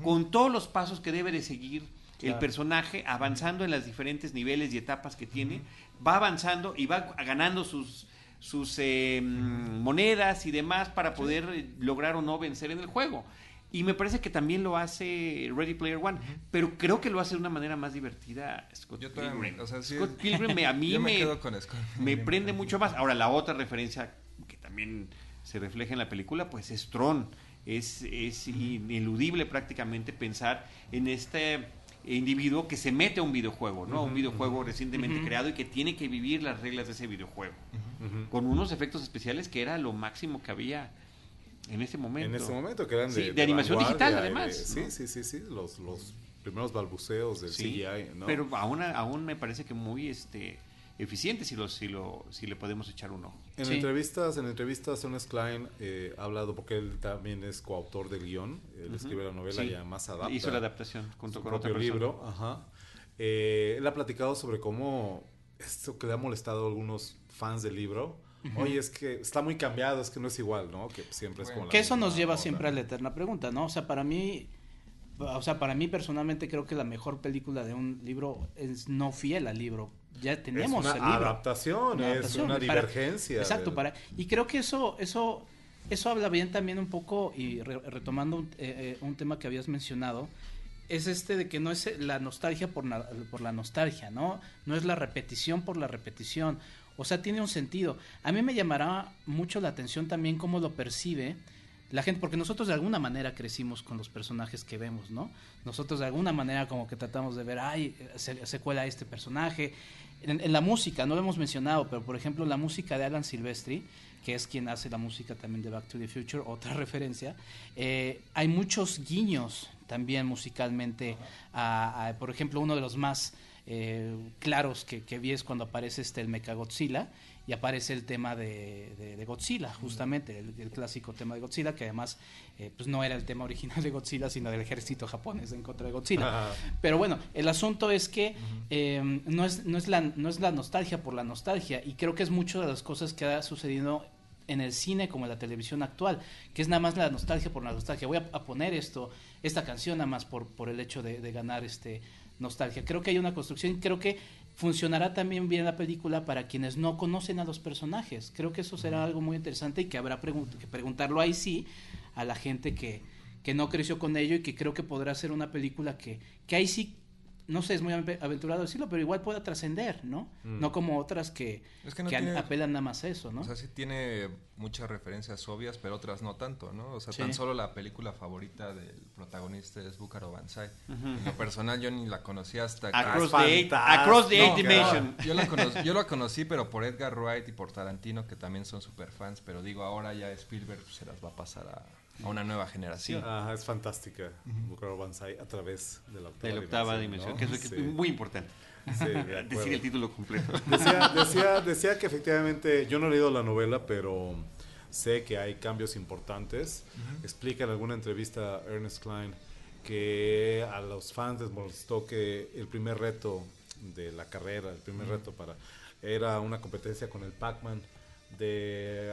con todos los pasos que debe de seguir el personaje, avanzando en los diferentes niveles y etapas que tiene, va avanzando y va ganando sus sus eh, monedas y demás para poder eh, lograr o no vencer en el juego. Y me parece que también lo hace Ready Player One, pero creo que lo hace de una manera más divertida Scott Yo también, Pilgrim. o sea, sí- Scott Pilgrim me- a mí me me, prende mucho más. Ahora, la otra referencia que también se refleja en la película, pues es Tron. Es, es ineludible prácticamente pensar en este individuo que se mete a un videojuego, ¿no? Un videojuego recientemente creado y que tiene que vivir las reglas de ese videojuego. Con unos efectos especiales que era lo máximo que había en ese momento. En ese momento que eran Sí, de, de animación digital, de- además, sí, sí, sí, sí, los, los primeros balbuceos del Sí, CGI, ¿no? Pero aún, aún me parece que muy este eficiente si, lo, si, lo, si le podemos echar un ojo. En Sí. entrevistas, en entrevistas, Ernest Klein eh, ha hablado, porque él también es coautor del guion, él escribe la novela Sí, y además adapta Hizo la adaptación junto su con otra propio persona. libro. Ajá. Eh, él ha platicado sobre cómo esto que le ha molestado a algunos fans del libro. Oye, es que está muy cambiado, es que no es igual, ¿no? Que siempre es como la Que eso nos lleva onda. siempre a la eterna pregunta, ¿no? O sea, para mí, o sea, para mí personalmente creo que la mejor película de un libro es no fiel al libro. Ya tenemos es una adaptación, Una es una para- divergencia. Exacto, del- para y creo que eso eso eso habla bien también un poco y re- retomando un, eh, eh, un tema que habías mencionado es este de que no es la nostalgia por, na- por la nostalgia, ¿no? No es la repetición por la repetición. O sea, tiene un sentido. A mí me llamará mucho la atención también cómo lo percibe la gente, porque nosotros de alguna manera crecimos con los personajes que vemos, ¿no? Nosotros de alguna manera como que tratamos de ver, ay, se, se cuela este personaje. En, la música, no lo hemos mencionado, pero por ejemplo la música de Alan Silvestri, que es quien hace la música también de Back to the Future, otra referencia, eh, hay muchos guiños también musicalmente, a, por ejemplo, uno de los más eh, claros que, que vi es cuando aparece este el Mechagodzilla y aparece el tema de, de- de Godzilla, justamente, el, el clásico tema de Godzilla, que además eh, pues no era el tema original de Godzilla, sino del ejército japonés en contra de Godzilla. Pero bueno, el asunto es que eh, no, es, no, es la, no es la nostalgia por la nostalgia, y creo que es mucho de las cosas que ha sucedido en el cine como en la televisión actual, que es nada más la nostalgia por la nostalgia. Voy a, a poner esto, esta canción nada más por, por el hecho de, de ganar este nostalgia. Creo que hay una construcción, creo que funcionará también bien la película para quienes no conocen a los personajes. Creo que eso será algo muy interesante y que habrá pregun- que preguntarlo ahí sí a la gente que, que no creció con ello y que creo que podrá ser una película que, que ahí sí, no sé, es muy ave- aventurado decirlo, pero igual pueda trascender, ¿no? No como otras que, Es que no que an- tiene- apelan nada más a eso, ¿no? O sea, sí tiene muchas referencias obvias, pero otras no tanto, ¿no? O sea, Sí. tan solo la película favorita del protagonista es Búcaro Banzai. En lo personal yo ni la conocía hasta que... Across, the eight, across the eight dimension. no, yo, la conocí, yo la conocí, pero por Edgar Wright y por Tarantino, que también son super fans, pero digo, ahora ya Spielberg se las va a pasar a, a una nueva generación. Ajá, es fantástica. Banzai a través de la octava, de la octava dimensión, que eso es Sí, muy importante. sí, de acuerdo. Decir el título completo. Decía, decía, decía que efectivamente, yo no he leído la novela, pero sé que hay cambios importantes. Explica en alguna entrevista a Ernest Klein que a los fans les molestó que el primer reto de la carrera, el primer reto para era una competencia con el Pac-Man de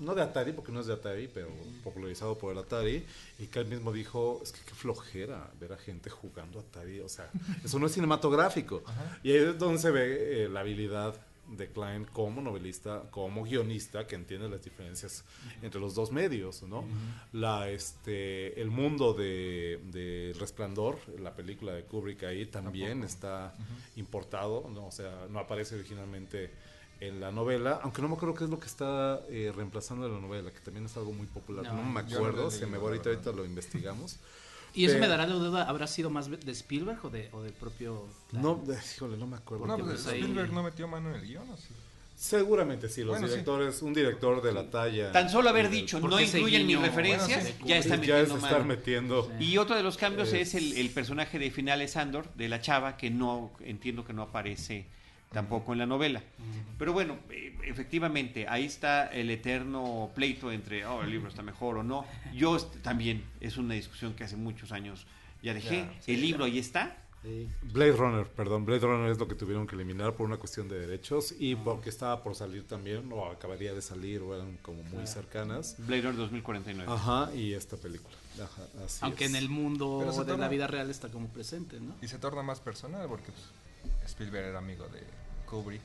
no de Atari porque no es de Atari pero popularizado por el Atari y que él mismo dijo es que qué flojera ver a gente jugando Atari o sea eso no es cinematográfico. Y ahí es donde se ve eh, la habilidad de Klein como novelista, como guionista que entiende las diferencias entre los dos medios, ¿no? La este el mundo de, de Resplandor, la película de Kubrick ahí también está importado, ¿no? O sea, no aparece originalmente en la novela, aunque no me acuerdo qué es lo que está eh, reemplazando la novela, que también es algo muy popular, No, no, me no acuerdo, se me va ahorita, ahorita lo investigamos. y eso pero- me dará la duda, ¿habrá sido más de Spielberg o, de, o del propio... No, eh, híjole, no me acuerdo. No, pues, pues ahí- Spielberg no metió mano en el guion, ¿o sí? Seguramente sí, los Bueno, sí. directores, un director de la talla. Tan solo haber dicho, no incluyen mis referencias, bueno, sí, ya está ya metiendo es estar metiendo. Y otro de los cambios es, Es- el, el personaje de Finales Andor, de la chava, que no entiendo que no aparece tampoco en la novela. Pero bueno, eh, efectivamente, ahí está el eterno pleito entre, oh, el libro está mejor o no. Yo también, es una discusión que hace muchos años ya dejé. Ya, sí, el libro ahí está. Blade Runner, perdón, Blade Runner es lo que tuvieron que eliminar por una cuestión de derechos y porque estaba por salir también, o acabaría de salir, o eran como muy cercanas. Blade Runner 2049. Ajá, y esta película. Ajá, así Aunque es. en el mundo Pero se de la torna- vida real está como presente, ¿no? Y se torna más personal porque pues, Spielberg era amigo de Kubrick.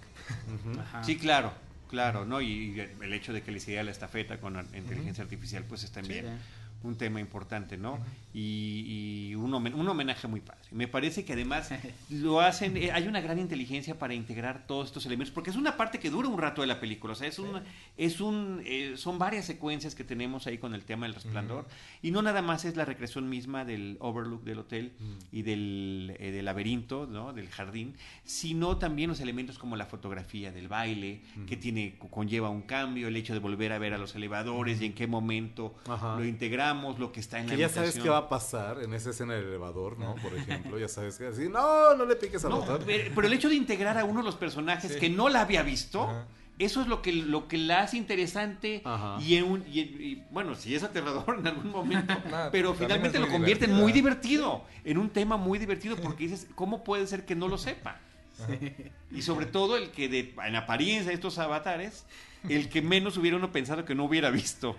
Sí, claro, claro, ¿no? Y, y el hecho de que le hiciera la estafeta con la inteligencia artificial, pues es también un tema importante, ¿no? Y, y un, homen- un homenaje muy padre. Me parece que además lo hacen, eh, hay una gran inteligencia para integrar todos estos elementos, porque es una parte que dura un rato de la película, o sea, es un, es un, eh, son varias secuencias que tenemos ahí con el tema del resplandor, y no nada más es la recreación misma del overlook del hotel y del, eh, del laberinto, ¿no? Del jardín, sino también los elementos como la fotografía del baile, que tiene, conlleva un cambio, el hecho de volver a ver a los elevadores y en qué momento lo integramos, lo que está en Que la ya sabes qué va a pasar en esa escena del elevador, ¿no? Por ejemplo, ya sabes que así, no, no le piques al No, botón. pero el hecho de integrar a uno de los personajes Sí. que no la había visto, Ajá. eso es lo que, lo que la hace interesante Ajá. y, en un- y en- y, bueno, sí es aterrador en algún momento, Nada, pero finalmente lo convierte en muy divertido, en un tema muy divertido porque dices, ¿cómo puede ser que no lo sepa? Y sobre todo el que de, en apariencia de estos avatares, el que menos hubiera uno pensado que no hubiera visto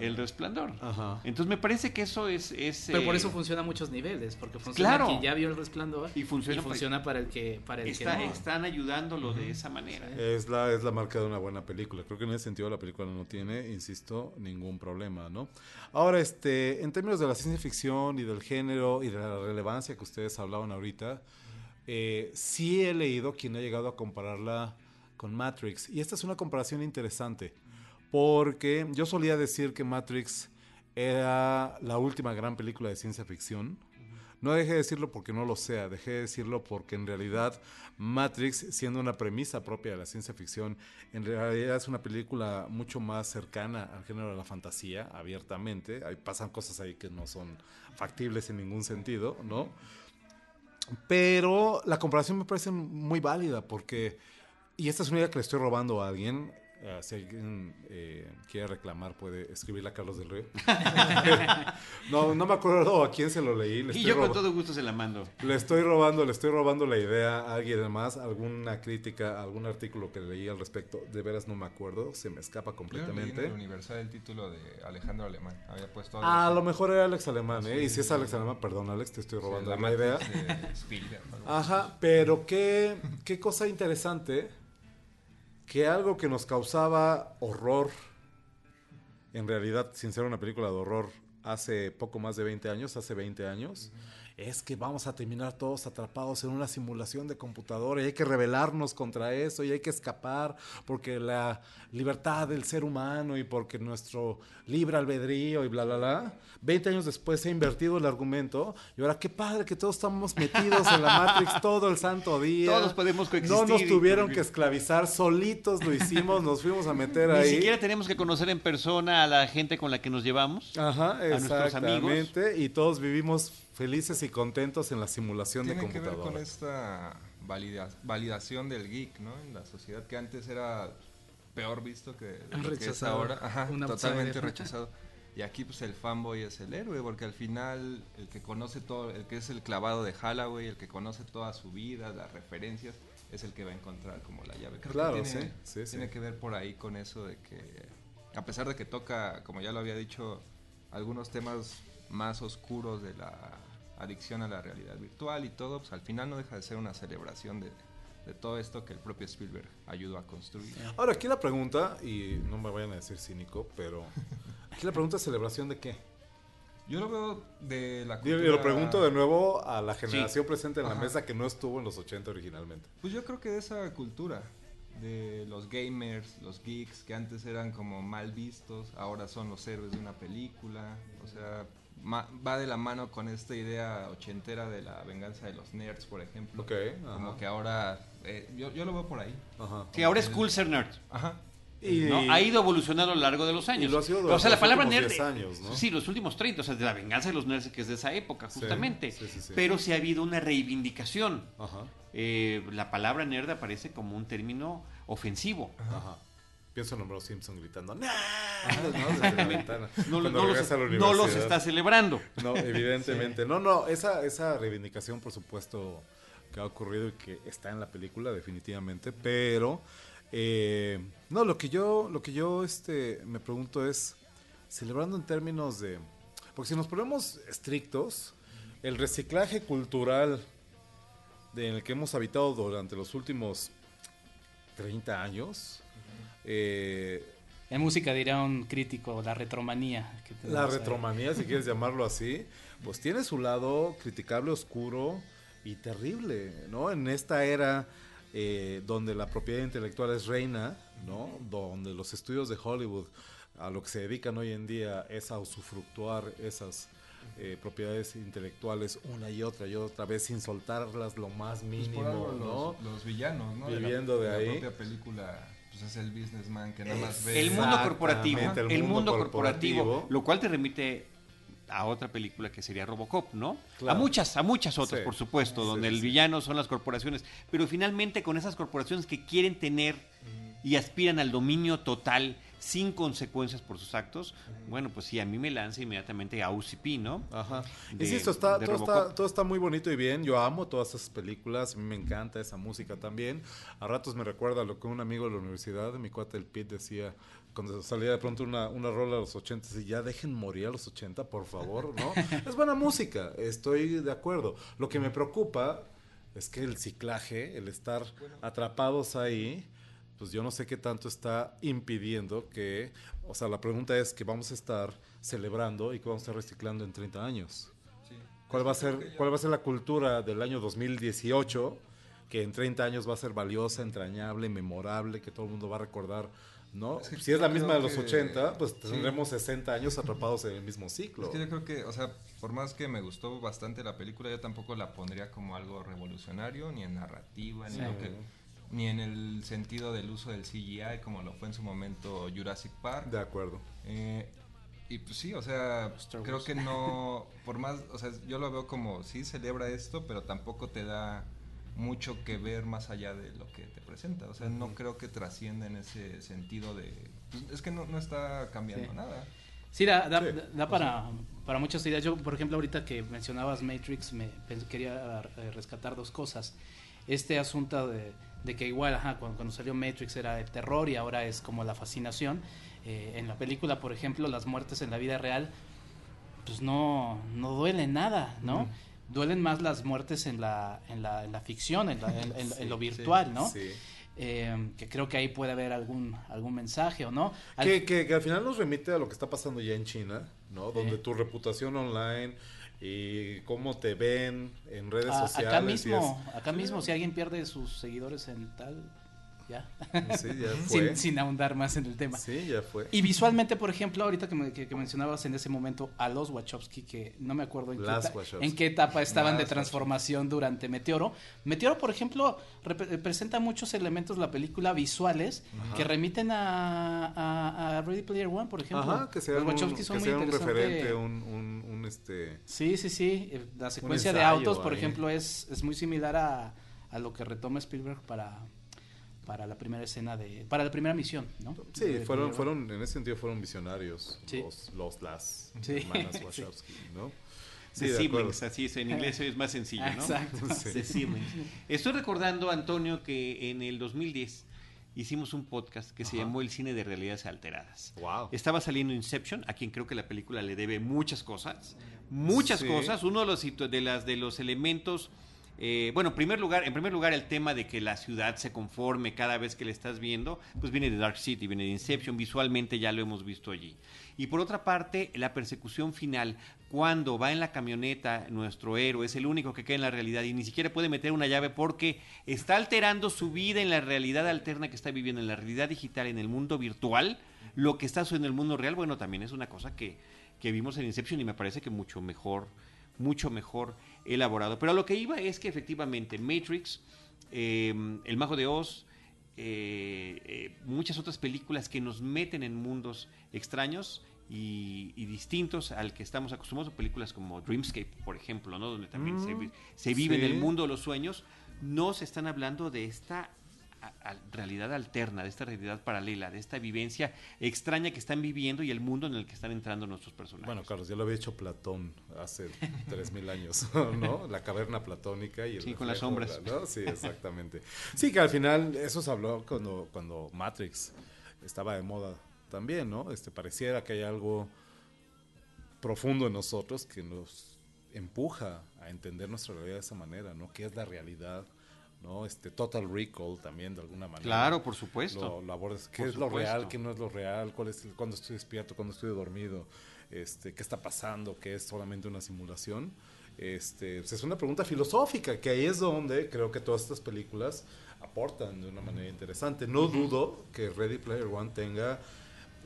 el resplandor. Ajá. Entonces me parece que eso es... es, Pero por eh, eso funciona a muchos niveles, porque funciona Claro. quien ya vio el resplandor Y funciona para- para el que para el está- que no. están ayudándolo de esa manera. Es la, es la marca de una buena película. Creo que en ese sentido la película no tiene, insisto, ningún problema, ¿no? Ahora, este, en términos de la ciencia ficción y del género y de la relevancia que ustedes hablaban ahorita, eh, sí he leído quien ha llegado a compararla con Matrix. Y esta es una comparación interesante, porque yo solía decir que Matrix era la última gran película de ciencia ficción. No dejé de decirlo porque no lo sea, dejé de decirlo porque en realidad Matrix, siendo una premisa propia de la ciencia ficción, en realidad es una película mucho más cercana al género de la fantasía, abiertamente. Ahí pasan cosas ahí que no son factibles en ningún sentido, ¿no? Pero la comparación me parece muy válida porque, y esta es una idea que le estoy robando a alguien, eh, si alguien eh, quiere reclamar puede escribirle a Carlos del Río. no, no me acuerdo a quién se lo leí. Le Y yo con todo gusto se la mando. le estoy robando, le estoy robando la idea a alguien más, alguna crítica, algún artículo que leí al respecto. De veras no me acuerdo, se me escapa Yo leí en completamente. el Universal el título de Alejandro Alemán. Había puesto algo A lo mejor era Alex Alemán, ¿eh? Sí, y si es. Alex Alemán, perdón Alex, te estoy Sí, robando la la, idea. Spielberg. Ajá, pero qué, qué cosa interesante que algo que nos causaba horror, en realidad, sin ser una película de horror, hace poco más de 20 años, hace 20 años, es que vamos a terminar todos atrapados en una simulación de computadora y hay que rebelarnos contra eso y hay que escapar porque la libertad del ser humano y porque nuestro libre albedrío y bla, bla, bla. 20 años después se ha invertido el argumento y ahora qué padre que todos estamos metidos en la Matrix todo el santo día. Todos podemos No nos coexistir tuvieron que esclavizar, solitos lo hicimos, nos fuimos a meter Ni ahí. siquiera tenemos que conocer en persona a la gente con la que nos llevamos. Ajá, nuestros exactamente. Y todos vivimos felices y contentos en la simulación de Tiene que ver computadora. con esta valida- validación del geek, ¿no? En la sociedad que antes era peor visto que, lo que es ahora. Ajá, totalmente rechazado. Y aquí pues el fanboy es el héroe, porque al final el que conoce todo, el que es el clavado de Halloween, el que conoce toda su vida, las referencias, es el que va a encontrar como la llave. Creo Claro, que tiene, sí, sí, sí. tiene que ver por ahí con eso de que, a pesar de que toca, como ya lo había dicho, algunos temas más oscuros de la adicción a la realidad virtual y todo, pues al final no deja de ser una celebración de, de todo esto que el propio Spielberg ayudó a construir. Ahora, aquí la pregunta, y no me vayan a decir cínico, pero aquí la pregunta es celebración de qué. Yo lo veo de la cultura... Y lo pregunto de nuevo a la generación presente en la Ajá. mesa que no estuvo en los 80 originalmente. Pues yo creo que de esa cultura, de los gamers, los geeks, que antes eran como mal vistos, ahora son los héroes de una película, o sea, va de la mano con esta idea ochentera de la venganza de los nerds, por ejemplo. Ok, Como que ahora, eh, yo, yo lo veo por ahí. Ajá. Sí, ahora es cool ser nerd. Ajá. Y, ¿no? Ha ido evolucionando a lo largo de los años. Y lo ha sido o durante sea, la los palabra últimos nerd. 10 años, ¿no? Sí, los últimos 30, o sea, de la venganza de los nerds, que es de esa época, justamente. sí, sí, sí. Pero sí ha habido una reivindicación. Ajá, Eh, la palabra nerd aparece como un término ofensivo. ajá. Pienso en Homero Simpson gritando ¡Nerd! ¿no? Desde la ventana. No, no los, regresa a la no los universidad. está celebrando. No, evidentemente. No, no, esa, esa reivindicación, por supuesto, que ha ocurrido y que está en la película, definitivamente. Pero, eh, no, lo que yo, lo que yo este, me pregunto es, celebrando en términos de. Porque si nos ponemos estrictos, el reciclaje cultural de- en el que hemos habitado durante los últimos 30 años. Eh, En música diría un crítico, la retromanía. que la ahí. retromanía, si quieres llamarlo así, pues tiene su lado criticable, oscuro y terrible, ¿no? En esta era eh, donde la propiedad intelectual es reina, ¿no? Donde los estudios de Hollywood a lo que se dedican hoy en día es a usufructuar esas eh, propiedades intelectuales una y otra y otra vez sin soltarlas lo más Pues mínimo, por algo ¿no? los, los villanos, ¿no? Viviendo de la, ahí. La propia película, pues es el businessman que nada más ve. El mundo corporativo. el El, mundo mundo, corporativo, corporativo. Lo cual te remite a otra película que sería Robocop, ¿no? Claro. A muchas, a muchas otras, Sí. por supuesto, Sí, donde el villano son las corporaciones. Pero finalmente con esas corporaciones que quieren tener y aspiran al dominio total sin consecuencias por sus actos, bueno, pues sí, a mí me lanza inmediatamente a UCP, ¿no? Ajá. Insisto, está, todo, está, Robocop. todo está muy bonito y bien. Yo amo todas esas películas. A mí me encanta esa música también. A ratos me recuerda lo que un amigo de la universidad, mi cuate el Pete, decía cuando salía de pronto una, una rola a los 80 y ya dejen morir a los 80, por favor, ¿no? es buena música, estoy de acuerdo. Lo que me preocupa es que el ciclaje, el estar atrapados ahí, pues yo no sé qué tanto está impidiendo que, o sea, la pregunta es que vamos a estar celebrando y que vamos a estar reciclando en 30 años. Sí. ¿Cuál va a ser, cuál va a ser la cultura del año 2018 que en 30 años va a ser valiosa, entrañable, memorable, que todo el mundo va a recordar, ¿no? Es que si es la misma de los que- 80, pues sí. tendremos 60 años atrapados en el mismo ciclo. Es que yo creo que, o sea, por más que me gustó bastante la película, yo tampoco la pondría como algo revolucionario, ni en narrativa, ni, Sí. lo que, ni en el sentido del uso del CGI, como lo fue en su momento Jurassic Park. De acuerdo. Eh, y pues sí, o sea, creo que no, por más, o sea, yo lo veo como, sí celebra esto, pero tampoco te da mucho que ver más allá de lo que te presenta. O sea, no creo que trascienda en ese sentido de... pues, es que no, no está cambiando Sí. nada. Sí, da, da- Sí. da- da para, para muchas ideas. Yo, por ejemplo, ahorita que mencionabas Matrix, me quería eh, rescatar dos cosas. Este asunto de, de que igual, ajá, cuando, cuando salió Matrix era el terror y ahora es como la fascinación. Eh, en la película, por ejemplo, las muertes en la vida real, pues no, no duelen nada, ¿no? Duelen más las muertes en la, en la, en la ficción, en, la- en- en- en lo virtual, ¿no? Sí. Eh, que creo que ahí puede haber algún, algún mensaje, ¿o no? Al- Que, que- que al final nos remite a lo que está pasando ya en China, ¿no? Donde tu reputación online y cómo te ven en redes sociales. acá mismo, es- acá mismo, si alguien pierde sus seguidores en tal, ya. Sí, ya fue. sin, sin ahondar más en el tema. Sí, ya fue. Y visualmente, por ejemplo, ahorita que, me- que- que mencionabas en ese momento a los Wachowski, que no me acuerdo en, qué, Las eta- Wachowski. en qué etapa estaban Las de transformación durante Meteoro. Meteoro, por ejemplo, rep- representa muchos elementos de la película visuales que remiten a, a- a Ready Player One, por ejemplo. Ajá, que sea los Wachowski que son muy un interesantes. referente, un, un, un, este... Sí, sí, sí. Eh, La secuencia de autos, por ahí. ejemplo, es, es muy similar a, a lo que retoma Spielberg para, para la primera escena de. para la primera misión, ¿no? Sí, De- fueron, de- fueron, en ese sentido fueron visionarios Sí. los, los, las Sí. hermanas Sí. Wachowski, ¿no? Sí, de acuerdo. siblings, así es, en inglés es más sencillo, ¿no? Exacto. Estoy recordando, Antonio, que en el 2010 hicimos un podcast que se llamó El cine de realidades alteradas. Wow. Estaba saliendo Inception, a quien creo que la película le debe muchas cosas, muchas Sí. cosas. Uno de los de las de los elementos, eh, bueno, en primer lugar, en primer lugar el tema de que la ciudad se conforme cada vez que le estás viendo, pues viene de Dark City, viene de Inception, visualmente ya lo hemos visto allí. Y por otra parte, la persecución final, cuando va en la camioneta nuestro héroe, es el único que queda en la realidad y ni siquiera puede meter una llave porque está alterando su vida en la realidad alterna que está viviendo, en la realidad digital, en el mundo virtual, lo que está en el mundo real, bueno, también es una cosa que, que vimos en Inception y me parece que mucho mejor, mucho mejor elaborado. Pero a lo que iba es que efectivamente Matrix, eh, El Mago de Oz, eh, eh, muchas otras películas que nos meten en mundos extraños y, y distintos al que estamos acostumbrados, películas como Dreamscape, por ejemplo, ¿no? donde también se, se vive sí. en el mundo de los sueños, nos están hablando de esta realidad alterna, de esta realidad paralela, de esta vivencia extraña que están viviendo y el mundo en el que están entrando nuestros personajes. Bueno, Carlos, ya lo había hecho Platón hace 3000 años, ¿no? La caverna platónica y el Sí, con las sombras. Sí, exactamente. Sí, que al final eso se habló cuando, cuando Matrix estaba de moda también, ¿no? Este, pareciera que hay algo profundo en nosotros que nos empuja a entender nuestra realidad de esa manera, ¿no? ¿Qué es la realidad? ¿No? Este Total Recall también de alguna manera. Claro, por supuesto. Lo, lo abordas, qué Por es lo real, qué no es lo real, cuál es cuándo estoy despierto, cuándo estoy dormido, este, qué está pasando, qué es solamente una simulación. Este, pues es una pregunta filosófica, que ahí es donde creo que todas estas películas aportan de una manera interesante. No dudo que Ready Player One tenga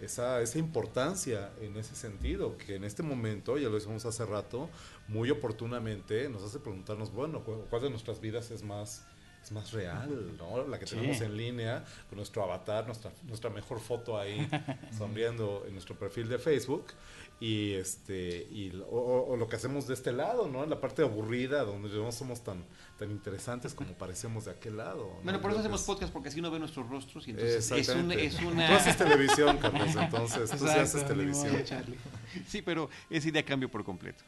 esa, esa importancia en ese sentido, que en este momento, ya lo hicimos hace rato, muy oportunamente nos hace preguntarnos, bueno, ¿cu- ¿cuál de nuestras vidas es más, es más real? ¿no? La que Sí. tenemos en línea, con nuestro avatar, nuestra, nuestra mejor foto ahí sonriendo en nuestro perfil de Facebook. Y este y lo- o, o lo que hacemos de este lado, ¿no? En la parte aburrida, donde no somos tan, tan interesantes como parecemos de aquel lado. ¿no? Bueno, por eso hacemos es- podcast, porque así no ve nuestros rostros y entonces es, un- es Tú una... haces televisión, Carlos, entonces tú sí Exacto, haces televisión. Charlie. Sí, pero esa idea cambia por completo.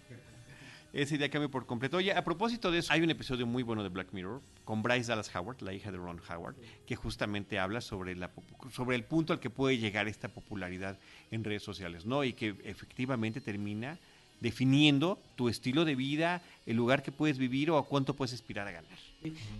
Esa idea cambia por completo. Oye, a propósito de eso, hay un episodio muy bueno de Black Mirror con Bryce Dallas Howard, la hija de Ron Howard, que justamente habla sobre, la, sobre el punto al que puede llegar esta popularidad en redes sociales, ¿no? Y que efectivamente termina definiendo tu estilo de vida, el lugar que puedes vivir o a cuánto puedes aspirar a ganar.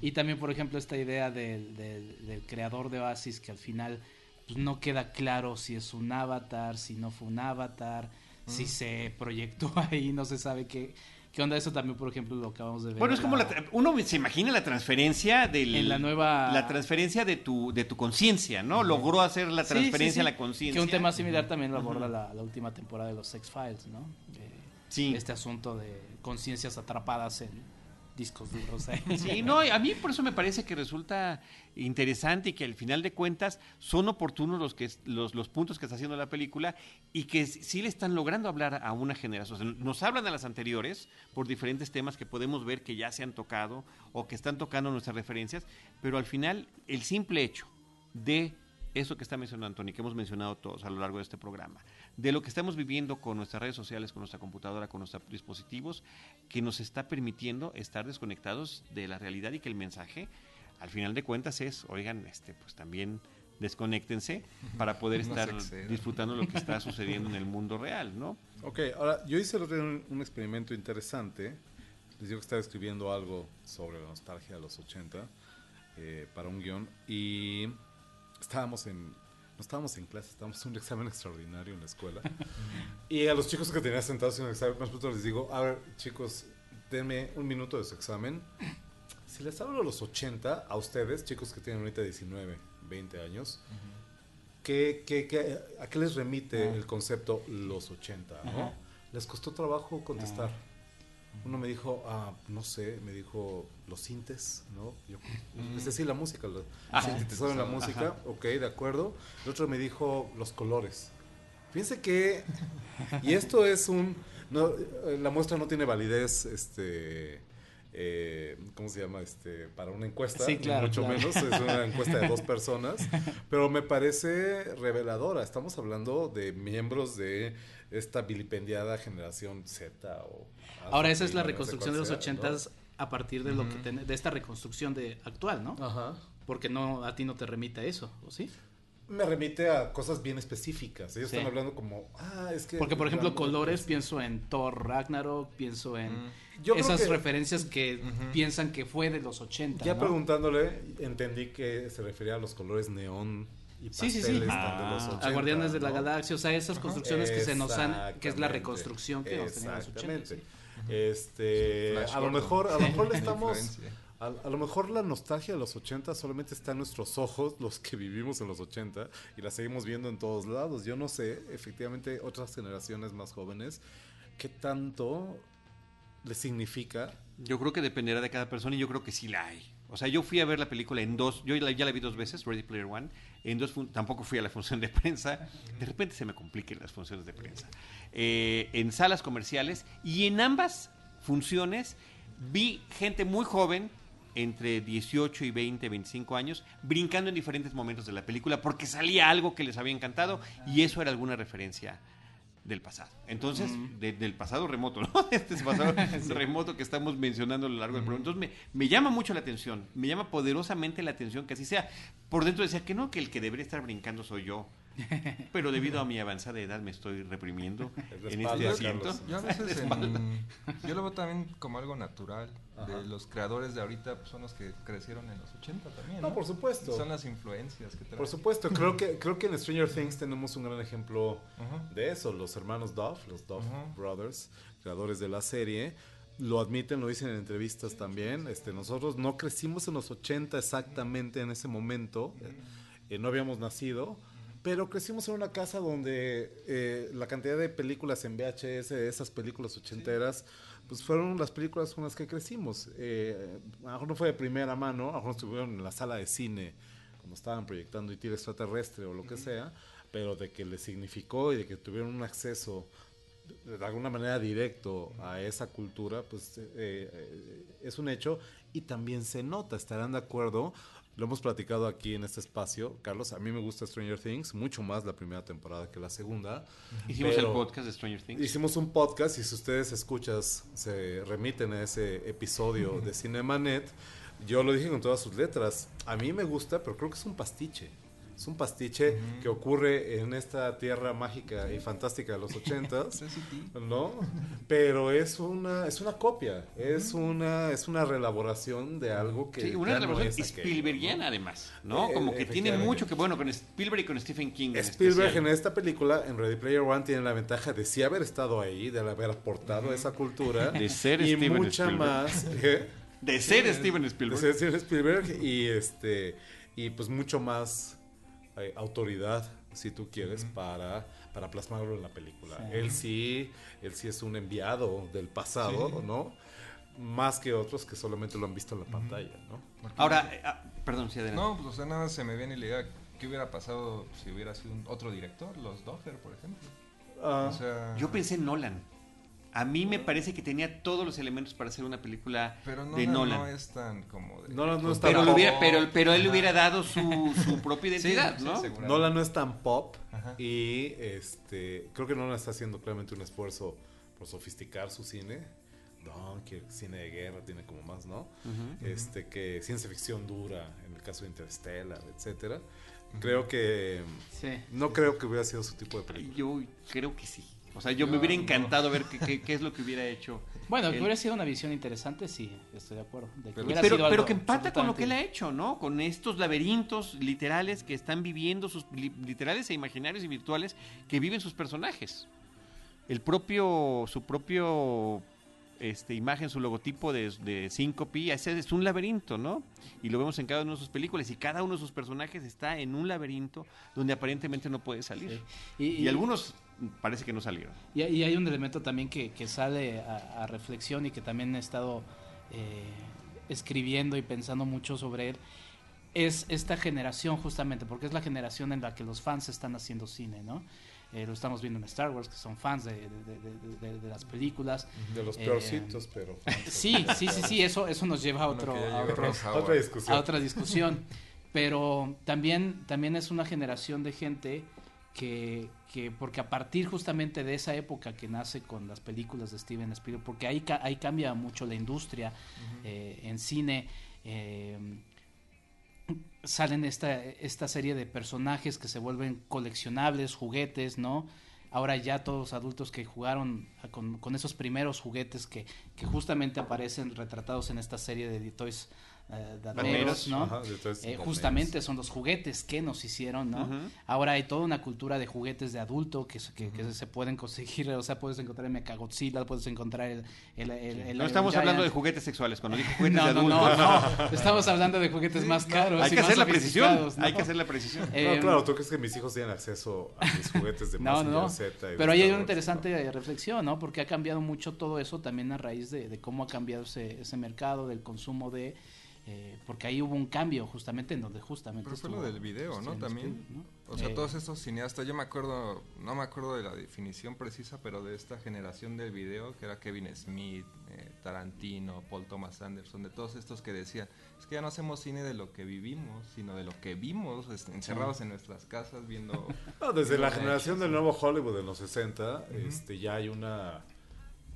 Y también, por ejemplo, esta idea del, del- del creador de Oasis que al final pues, no queda claro si es un avatar, si no fue un avatar, si se proyectó ahí, no se sabe qué, qué onda. Eso también, por ejemplo, lo acabamos de ver. Bueno, es como la- uno se imagina la transferencia del En la nueva- la transferencia de tu de tu conciencia, ¿no? Logró hacer la Sí, sí, transferencia sí. a la conciencia. Que un tema similar también lo aborda la, la última temporada de los X-Files, ¿no? Que- Sí. Este asunto de conciencias atrapadas en discos duros. ¿eh? Sí, no, a mí por eso me parece que resulta interesante y que al final de cuentas son oportunos los que los, los puntos que está haciendo la película y que sí le están logrando hablar a una generación. Nos hablan a las anteriores por diferentes temas que podemos ver que ya se han tocado o que están tocando nuestras referencias, pero al final el simple hecho de eso que está mencionando Antonio, que hemos mencionado todos a lo largo de este programa, de lo que estamos viviendo con nuestras redes sociales, con nuestra computadora, con nuestros dispositivos, que nos está permitiendo estar desconectados de la realidad y que el mensaje, al final de cuentas, es, oigan, este, pues también desconéctense para poder No estar disfrutando lo que está sucediendo en el mundo real, ¿no? Ok, ahora yo hice el otro día un, un experimento interesante. Les digo que estaba escribiendo algo sobre la nostalgia de los 80 eh, para un guion y estábamos en, no estábamos en clase, estábamos en un examen extraordinario en la escuela. y a los chicos que tenían sentados en el examen, más pronto les digo, a ver chicos, denme un minuto de su examen. Si les hablo de los 80, a ustedes, chicos que tienen ahorita 19, 20 años, ¿qué, qué, qué- a qué les remite el concepto los 80? ¿no? Ajá. Les costó trabajo contestar. Uno me dijo, ah, no sé, me dijo los sintes, ¿no? Yo, Es decir, la música, los sintetizaron la música, ok, de acuerdo. El otro me dijo los colores. Fíjense que, y esto es un, no, eh, la muestra no tiene validez, este, eh, ¿cómo se llama? Este, para una encuesta, Sí, claro, mucho claro. menos, es una encuesta de dos personas, pero me parece reveladora. Estamos hablando de miembros de esta vilipendiada generación Z o Ahora, esa es la reconstrucción de los sea, ¿no? ochentas a partir de lo que ten- de esta reconstrucción de actual, ¿no? Ajá. Porque no a ti no te remite a eso, ¿o sí? Me remite a cosas bien específicas. Ellos Sí. están hablando como, ah, es que... Porque, por ejemplo, colores, pienso en Thor Ragnarok, pienso en Yo esas que- referencias que piensan que fue de los 80. Ya ¿no? preguntándole, entendí que se refería a los colores neón y Sí, sí, sí. tan de los Ah. 80, A Guardianes de la. Galaxia, o sea, esas construcciones que se nos han, que es la reconstrucción que tenido en los 80. Exactamente. Este, a lo mejor, a lo mejor le estamos, a, a lo mejor la nostalgia de los 80 solamente está en nuestros ojos, los que vivimos en los 80 y la seguimos viendo en todos lados. Yo no sé, efectivamente, otras generaciones más jóvenes, qué tanto les significa Yo creo que dependerá de cada persona y yo creo que sí la hay. O sea, yo fui a ver la película en dos, yo ya la vi dos veces, Ready Player One, en dos, tampoco fui a la función de prensa, de repente se me compliquen las funciones de prensa, Eh, en salas comerciales y en ambas funciones vi gente muy joven, entre 18 y 20, 25 años, brincando en diferentes momentos de la película porque salía algo que les había encantado y eso era alguna referencia del pasado. Entonces, de- del pasado remoto, ¿no? Este es pasado remoto que estamos mencionando a lo largo del programa. Entonces, me, me llama mucho la atención, me llama poderosamente la atención que así sea. Por dentro decía que no, que el que debería estar brincando soy yo, pero debido a mi avanzada edad me estoy reprimiendo en este asiento. Yo a veces en- yo lo veo también como algo natural. De los creadores de ahorita pues, son los que crecieron en los 80 también. No, por supuesto. Son las influencias que traen. Por supuesto, creo que, creo que en Stranger Things tenemos un gran ejemplo de eso. Los hermanos Duff, los Duff. Brothers, creadores de la serie, lo admiten, lo dicen en entrevistas también. Este, nosotros no crecimos en los 80 exactamente en ese momento, eh, no habíamos nacido, pero crecimos en una casa donde eh, la cantidad de películas en VHS, de esas películas ochenteras, pues fueron las películas con las que crecimos. Eh, a lo mejor no fue de primera mano, a lo mejor estuvieron en la sala de cine cuando estaban proyectando IT extraterrestre o lo que sea, pero de que les significó y de que tuvieron un acceso de de alguna manera directo a esa cultura, pues eh, eh, es un hecho y también se nota, estarán de acuerdo. Lo hemos platicado aquí en este espacio, Carlos. A mí me gusta Stranger Things mucho más la primera temporada que la segunda. Hicimos el podcast de Stranger Things. Hicimos un podcast y si ustedes escuchas, se remiten a ese episodio de Cinemanet, yo lo dije con todas sus letras. A mí me gusta, pero creo que es un pastiche. Es un pastiche que ocurre en esta tierra mágica y fantástica de los ochentas, ¿no? Pero es una es una copia, es una es una relaboración de algo que Sí, una ya no Spielbergiana ¿no? además, ¿no? Eh, Como que tiene mucho que bueno con Spielberg y con Stephen King. Spielberg en esta película, en Ready Player One, tiene la ventaja de sí haber estado ahí, de haber aportado esa cultura. De ser y Steven mucha Spielberg. más. ¿eh? de ser Steven De Spielberg. ser Steven Spielberg y este y pues mucho más eh, autoridad, si tú quieres, para, para plasmarlo en la película. Sí. Él sí, él sí es un enviado del pasado, ¿no? Más que otros que solamente lo han visto en la pantalla, ¿no? Ahora, eh, ah, perdón, sí, adelante. No, pues o sea, nada se me viene la idea. ¿Qué hubiera pasado si hubiera sido un- otro director? Los Doffer, por ejemplo. Ah, O sea, Yo pensé en Nolan. A mí me parece que tenía todos los elementos para hacer una película pero no, de Nolan. no es tan como de... Nolan no es pero, tan lo pop. hubiera, pero, pero él Ajá. hubiera dado su, su propia Sí, identidad, sí, ¿no? seguro. Nolan no es tan pop Ajá. y este creo que Nolan está haciendo claramente un esfuerzo por sofisticar su cine. Que cine de guerra tiene como más, ¿no? Este que ciencia ficción dura, en el caso de Interstellar, etcétera. Creo que Sí. no creo que hubiera sido su tipo de película. Yo creo que sí. O sea, yo me hubiera no. encantado ver qué, qué- qué es lo que hubiera hecho. Bueno, que hubiera sido una visión interesante, sí, estoy de acuerdo. De que Pero- Pero, sido pero algo que empata con lo que él ha hecho, ¿no? Con estos laberintos literales que están viviendo, sus li- literales e imaginarios y virtuales que viven sus personajes. El propio, su propio este, imagen, su logotipo de, de Syncope, ese es un laberinto, ¿no? Y lo vemos en cada una de sus películas y cada uno de sus personajes está en un laberinto donde aparentemente no puede salir. Y, Y, algunos parece que no salieron. Y, y hay un elemento también que, que sale a, a reflexión y que también he estado eh, escribiendo y pensando mucho sobre él. Es esta generación justamente, porque es la generación en la que los fans están haciendo cine, ¿no? Eh, lo estamos viendo en Star Wars, que son fans de, de- de- de- de- de las películas. De los Eh, peorcitos, pero Sí, sí, sí, sí, eso, eso nos lleva a otro, a otra discusión. a otra discusión. Pero también, también es una generación de gente que, que, porque a partir justamente de esa época que nace con las películas de Steven Spielberg, porque ahí, ahí cambia mucho la industria eh, en cine. eh, salen esta, esta serie de personajes que se vuelven coleccionables, juguetes, ¿no? Ahora ya todos los adultos que jugaron con esos primeros juguetes que, que justamente aparecen retratados en esta serie de Toys eh, Made Us, Us, ¿no? Ajá, Eh, justamente son los juguetes que nos hicieron, ¿no? Ahora hay toda una cultura de juguetes de adulto que, se- que, que se pueden conseguir, o sea, puedes encontrar el Mechagodzilla, puedes encontrar el... el, el- el No estamos hablando de juguetes sexuales. Cuando dije juguetes No, de no, adultos, no, no. Estamos hablando de juguetes más caros. hay y que más hacer la precisión. ¿no? Hay que hacer la precisión. Eh, No, claro, tú crees que mis hijos tienen acceso a mis juguetes de No, no, no. Z y Pero ahí hay una interesante reflexión, ¿no? Porque ha cambiado mucho todo eso también a raíz de, de cómo ha cambiado ese, ese mercado del consumo de... eh, porque ahí hubo un cambio justamente en donde justamente... Pero fue lo del video, ¿no? También. Spielberg, ¿no? O sea, Eh, todos estos cineastas, yo me acuerdo, no me acuerdo de la definición precisa, pero de esta generación del video, que era Kevin Smith, eh, Tarantino, Paul Thomas Anderson, de todos estos que decían, es que ya no hacemos cine de lo que vivimos, sino de lo que vimos, encerrados en nuestras casas viendo... No, desde la generación del nuevo Hollywood de los 60, este, ya hay una,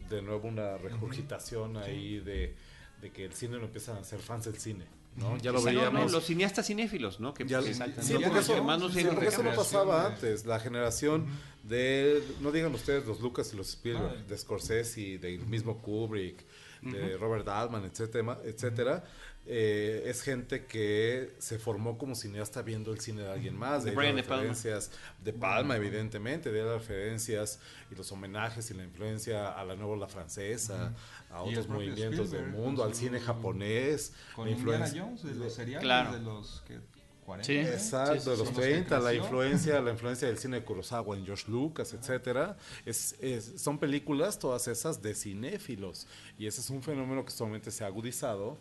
de nuevo una regurgitación ahí de, de que el cine no empiezan a ser fans del cine. ¿no? Ya lo veíamos. no, los cineastas cinéfilos, ¿no? Que, Ya- que- sí, lo porque que eso, sí, porque eso no pasaba antes. La generación de, no digan ustedes, los Lucas y los Spielberg, Ah. de Scorsese, del mismo Kubrick, de Robert Altman, etcétera, etcétera eh, es gente que se formó como cineasta viendo el cine de alguien más, De de, ahí Brian las De Palma. referencias de Palma, evidentemente, de las referencias y los homenajes y la influencia a la nueva ola francesa, a otros movimientos del mundo, al cine japonés, Con la influencia- Jones, de los seriales, Claro. de los que 40. Sí. Exacto, Sí, sí, de los Con los que 30, la influencia, la influencia del cine de Kurosawa en George Lucas, etcétera, es, es- son películas todas esas de cinéfilos y ese es un fenómeno que solamente se ha agudizado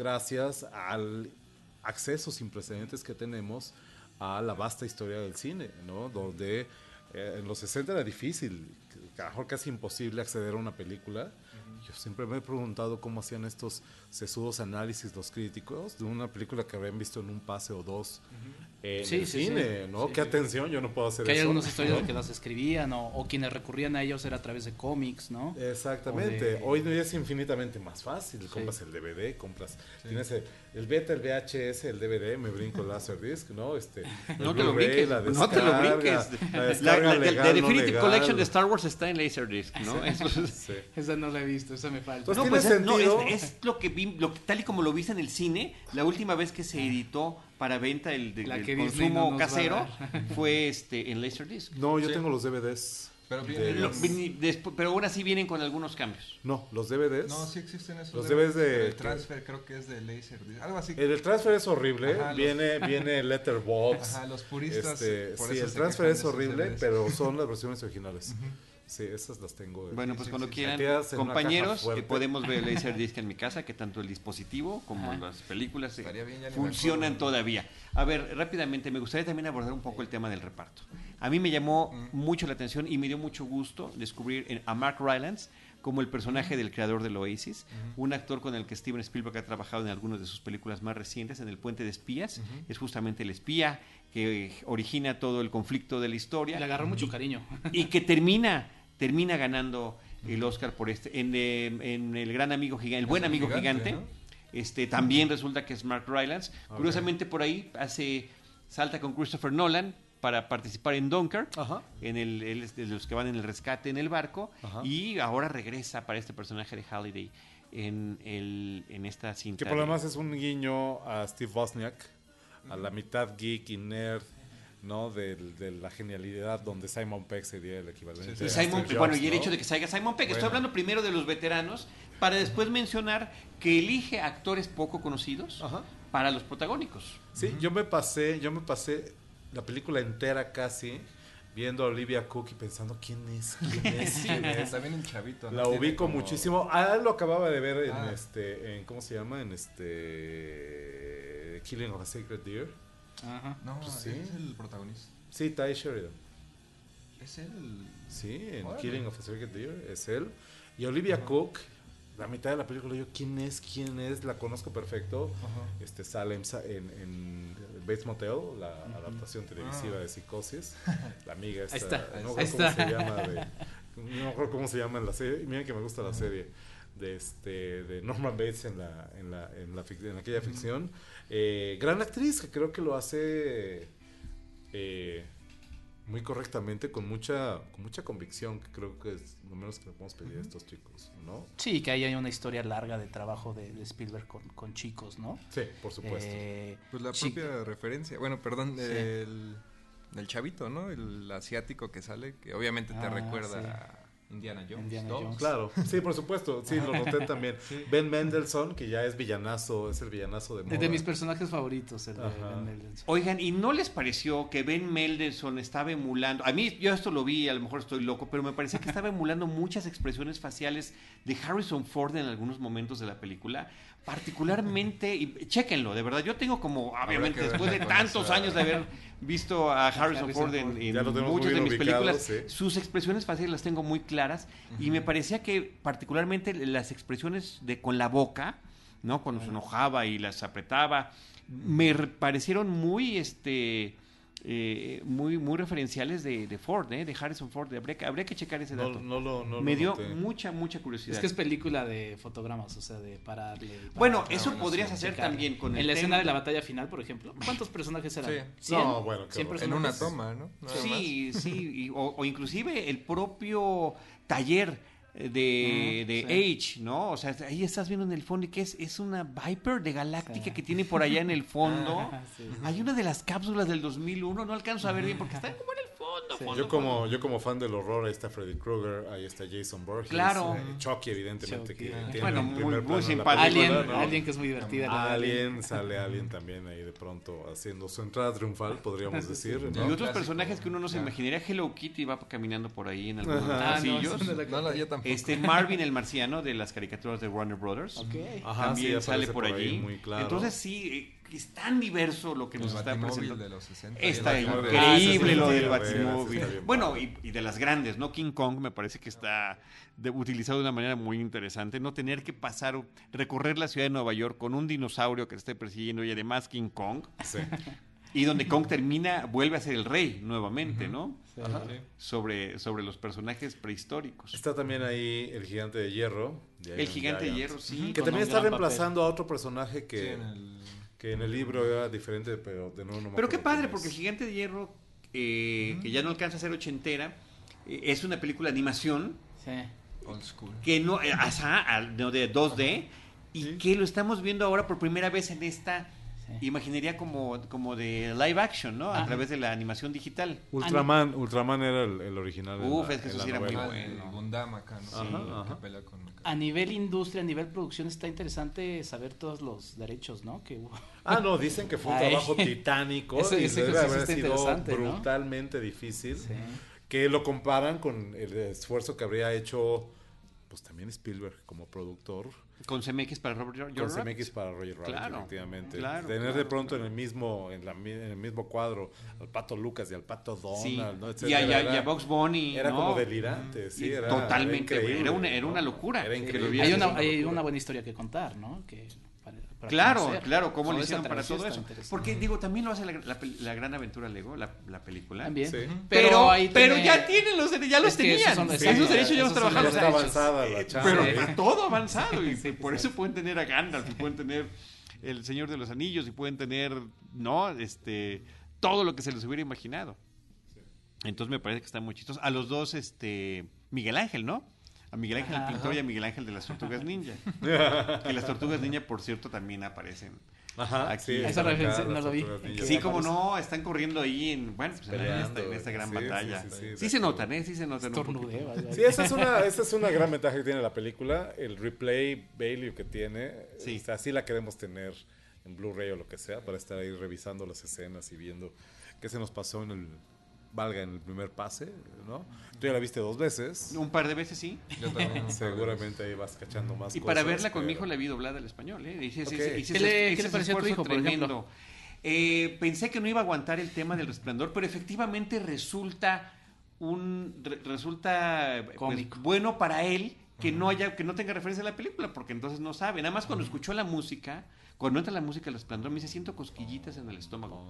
gracias al acceso sin precedentes que tenemos a la vasta historia del cine, ¿no? Donde eh, en los 60 era difícil, a lo mejor casi imposible acceder a una película. Yo siempre me he preguntado cómo hacían estos sesudos análisis los críticos de una película que habían visto en un pase o dos en Sí, el sí, cine, sí. ¿no? Sí, Qué sí. atención, yo no puedo hacer Que hay eso. algunas historias ¿no? que las escribían o, o quienes recurrían a ellos era a través de cómics, ¿no? Exactamente. De- Hoy día es infinitamente más fácil. Compras el DVD, compras. Tienes el, el beta, el VHS, el DVD, me brinco el Laserdisc, ¿no? Este, No te lo brinques, la no te lo brinques. La, La, la- legal, la no Definitive legal. Collection de Star Wars está en Laserdisc, ¿no? Eso. Esa no la he visto, esa me falta. Pues No, tiene pues es, no, es- es lo que vi, lo que- tal y como lo viste en el cine, la última vez que se editó para venta el, de- La del que Disney consumo no casero fue este en Laserdisc. No, yo Sí. tengo los DVDs. Pero de viene- Lo- los- vini- despu- pero aún así vienen con algunos cambios. No, los DVDs. No, sí existen esos. Los DVDs, debes de- El transfer creo que es de Laserdisc. Algo así. El, el transfer es horrible. Ajá, los- viene, viene Letterbox. Ajá, los puristas. Este, por sí, eso el transfer es horrible, DVDs. pero son las versiones originales. Sí, esas las tengo. Bueno, pues sí, cuando sí. quieran, compañeros, eh, podemos ver Laserdisc en mi casa, que tanto el dispositivo como Ajá. las películas eh, bien, funcionan acuerdo. todavía. A ver, rápidamente, me gustaría también abordar un poco el tema del reparto. A mí me llamó mucho la atención y me dio mucho gusto descubrir en- a Mark Rylance como el personaje del creador del Oasis, un actor con el que Steven Spielberg ha trabajado en algunas de sus películas más recientes, en El Puente de Espías. Es justamente el espía que origina todo el conflicto de la historia Le agarró mucho cariño. y que termina termina ganando el Oscar por este en, eh, en el gran amigo gigante el buen amigo gigante, gigante, ¿no? este también resulta que es Mark Rylance curiosamente por ahí hace salta con Christopher Nolan para participar en Dunkirk Ajá. en el de los que van en el rescate en el barco Ajá. y ahora regresa para este personaje de Halliday en el en esta cinta Que por lo de- demás es un guiño a Steve Wozniak, a la mitad geek y nerd, ¿no? Del- De, la genialidad donde Simon Pegg sería el equivalente. Sí, sí. Simon, Steve bueno, Jobs, y el ¿no? hecho de que salga Simon Pegg. Estoy hablando primero de los veteranos para después mencionar que elige actores poco conocidos Ajá. para los protagónicos. Sí, yo me pasé, yo me pasé la película entera casi viendo a Olivia Cook y pensando quién es, quién es, quién es. También el chavito. ¿no? La Tiene ubico como- muchísimo. Ah, lo acababa de ver en Ah. este, en ¿cómo se llama? En este Killing of a Sacred Deer. Ajá. No, Pues sí. es el protagonista. Sí, Ty Sheridan. Es él. Sí, en Órale. Killing of a Sacred Deer es él. Y Olivia Cook, la mitad de la película, yo, ¿quién es? ¿Quién es? La conozco perfecto. Ajá. Este sale en, en, Bates Motel, la adaptación televisiva Ah. de Psicosis. La amiga esta, Ahí está, no ahí recuerdo cómo está. se llama. de- no me acuerdo cómo se llama en la serie. Miren que me gusta la serie. De, este, de Norman Bates en, la, en, la, en, la en aquella ficción. Eh, gran actriz que creo que lo hace eh, muy correctamente, con mucha, con mucha convicción, que creo que es lo menos que le podemos pedir a estos chicos, ¿no? Sí, que ahí hay una historia larga de trabajo de, de Spielberg con, con chicos, ¿no? Sí, por supuesto. Eh, Pues la sí, propia referencia, bueno, perdón, Sí. del, del chavito, ¿no? El asiático que sale, que obviamente te Ah, recuerda sí. a Indiana Jones. Indiana 2. Jones. Claro, sí, por supuesto, sí, lo noté también. Sí. Ben Mendelssohn, que ya es villanazo, es el villanazo de moda. de mis personajes favoritos, el de. Ben Mendelsohn. Oigan, ¿y no les pareció que Ben Mendelsohn estaba emulando? A mí, yo esto lo vi, a lo mejor estoy loco, pero me parecía que estaba emulando muchas expresiones faciales de Harrison Ford en algunos momentos de la película. Particularmente, y chéquenlo, de verdad. Yo tengo como, obviamente, después de tantos años de haber visto a Harrison, Harrison Ford en, muchas de mis ubicado, películas, sí. sus expresiones faciales las tengo muy claras y me parecía que particularmente las expresiones de con la boca, ¿no? Cuando se enojaba y las apretaba, me re- parecieron muy este eh, muy, muy referenciales de, de Ford, ¿eh? de Harrison Ford. Habría que, habría que checar ese dato. no lo, no Me lo dio noté. mucha, mucha curiosidad. Es que es película de fotogramas, o sea, de pararle. y parar, Bueno, eso no podrías sé, hacer checar. también con En el la tema- escena de la batalla final, por ejemplo. ¿Cuántos personajes eran? Sí. ¿100? No, bueno, qué ¿100 horror. En una toma, ¿no? Nada más. Sí, sí, y- o, o inclusive el propio taller eh, de, Mm, de Age, ¿no? O sea, ahí estás viendo en el fondo y que es, es una Viper de Galáctica que tiene por allá en el fondo. Ah, sí. Hay una de las cápsulas del 2001, no alcanzo a ver bien porque está como en el fondo. Sí. fondo, Yo como, fondo. yo como fan del horror, ahí está Freddy Krueger, ahí está Jason Borges. Claro. eh, Chucky, evidentemente, Chucky. que tiene Bueno, un muy- primer muy simpático, Alien, ¿no? Alien que es muy divertida. la de Alien, sale Alien también ahí de pronto haciendo su entrada triunfal, podríamos decir. Y otros Clásico, personajes que uno no se imaginaría, Hello Kitty va caminando por ahí en algunos. Ah, no, pasillos. no yo tampoco. Este Marvin el marciano de las caricaturas de Warner Brothers. Ajá, también sí, sale por, ahí allí. muy claro. Entonces sí, eh, es tan diverso lo que El nos está presentando. de los 60. Está el increíble lo del Batimóvil. Bueno, y, y de las grandes, ¿no? King Kong me parece que está de- utilizado de una manera muy interesante. No tener que pasar, recorrer la ciudad de Nueva York con un dinosaurio que te esté persiguiendo y además King Kong. Sí. Y donde Kong termina, vuelve a ser el rey nuevamente, ¿no? Sí. Sobre, sobre los personajes prehistóricos. Está también ahí el gigante de hierro. de El gigante de hierro, sí. Que también está reemplazando a otro personaje Sí, que, en el- que en el libro era diferente, pero de nuevo no me Pero qué padre, porque el. Gigante de Hierro, eh, que ya no alcanza a ser ochentera, eh, es una película de animación Sí. Old school. que no, eh, no, de 2D y que lo estamos viendo ahora por primera vez en esta Sí. imaginería como, como de live action, ¿no? A través de la animación digital. Ultraman, Ultraman era el, el original. Uf, la- es que eso sí era muy el bueno. Gundam acá, ¿no? Ajá, Sí, ajá. que pelea con... A nivel industria, a nivel producción, está interesante saber todos los derechos, ¿no? Que hubo. Ah, no, dicen que fue un Ay. trabajo titánico Ese- y ese debe haber sido brutalmente difícil. Sí. Que lo comparan con el esfuerzo que habría hecho, pues también Spielberg como productor, Con CMX para Robert George con Rabbit. CMX para Roger Rabbit, Claro, efectivamente. claro, Tener de claro, pronto en el mismo en, la mi- en el mismo cuadro al Pato Lucas y al Pato Donald, Sí. ¿no? y, a, Etcétera, y a- era- y a Box Bunny. Era ¿no? como delirante, sí, era totalmente, era, increíble, era una- era una locura. Era increíble. Hay una, hay una buena historia que contar, ¿no? Que Claro, conocer. claro, cómo lo hicieron para todo eso. Porque digo, también lo hace la, la gran aventura Lego, la, la película. También. Sí. Pero, Pero, ahí pero tiene- ya tienen los derechos, ya los Es que esos tenían. son- esos derechos ya los Ya trabajaron. los está derechos. avanzada la chamba. Pero todo avanzado. Y Sí, por sí, eso sí. pueden tener a Gandalf, y pueden tener el Señor de los Anillos, y pueden tener, ¿no? Este, todo lo que se les hubiera imaginado. Entonces me parece que está muy chistoso. A los dos, este, Miguel Ángel, ¿no? A Miguel Ángel el pintor y a Miguel Ángel de las Tortugas Ninja. que las Tortugas Ninja, por cierto, también aparecen. Ajá, Aquí. sí, Esa referencia no lo vi. Sí, como no, están corriendo ahí en, bueno, pues en, esta, Peleando, en esta gran sí, batalla. sí, Sí, sí, sí, de se notan, ¿eh? Sí se notan. Estornudeo, Sí, esa es, una, esa es una gran ventaja que tiene la película, el replay value que tiene. Sí. O sea, sí la queremos tener en Blu-ray o lo que sea para estar ahí revisando las escenas y viendo qué se nos pasó en el, valga, en el primer pase, ¿no? Tú ya la viste dos veces. Un par de veces sí. Yo también. Seguramente ahí vas cachando más Y para verla con mi pero- hijo la vi doblada al español, ¿eh? Hice ese- Ok. hice- hice ¿Qué le- qué le ese pareció a tu esfuerzo hijo, por ejemplo? tremendo. Eh, pensé que no iba a aguantar el tema del resplandor, pero efectivamente resulta un re- resulta pues, bueno para él que no haya que no tenga referencia a la película, porque entonces no sabe. Nada más cuando escuchó la música, cuando entra la música del resplandor, me dice siento cosquillitas en el estómago.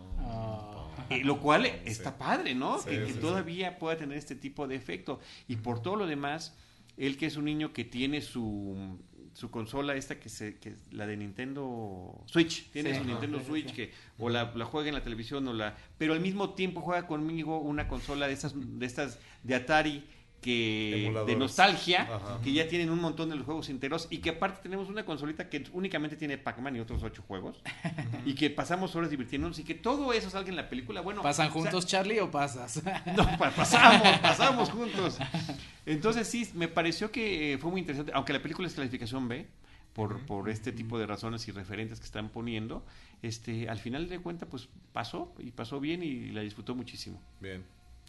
Eh, lo cual está padre, ¿no? Sí, que que sí, sí. todavía pueda tener este tipo de efecto. Y por todo lo demás, él que es un niño que tiene su, su consola esta que se que es la de Nintendo Switch, tiene Sí. su Nintendo Switch sí. que o la, la juega en la televisión o la pero al mismo tiempo juega conmigo una consola de estas de estas de Atari que de nostalgia Ajá. que ya tienen un montón de los juegos enteros y que aparte tenemos una consolita que únicamente tiene Pac-Man y otros ocho juegos y que pasamos horas divirtiéndonos y que todo eso salga en la película bueno ¿Pasan o sea, juntos, Charlie, o pasas? no, pa- pasamos, pasamos juntos. Entonces sí, me pareció que eh, fue muy interesante, aunque la película es clasificación B, por, por este tipo de razones y referentes que están poniendo, este, al final de cuentas pues pasó y pasó bien y la disfrutó muchísimo. Bien.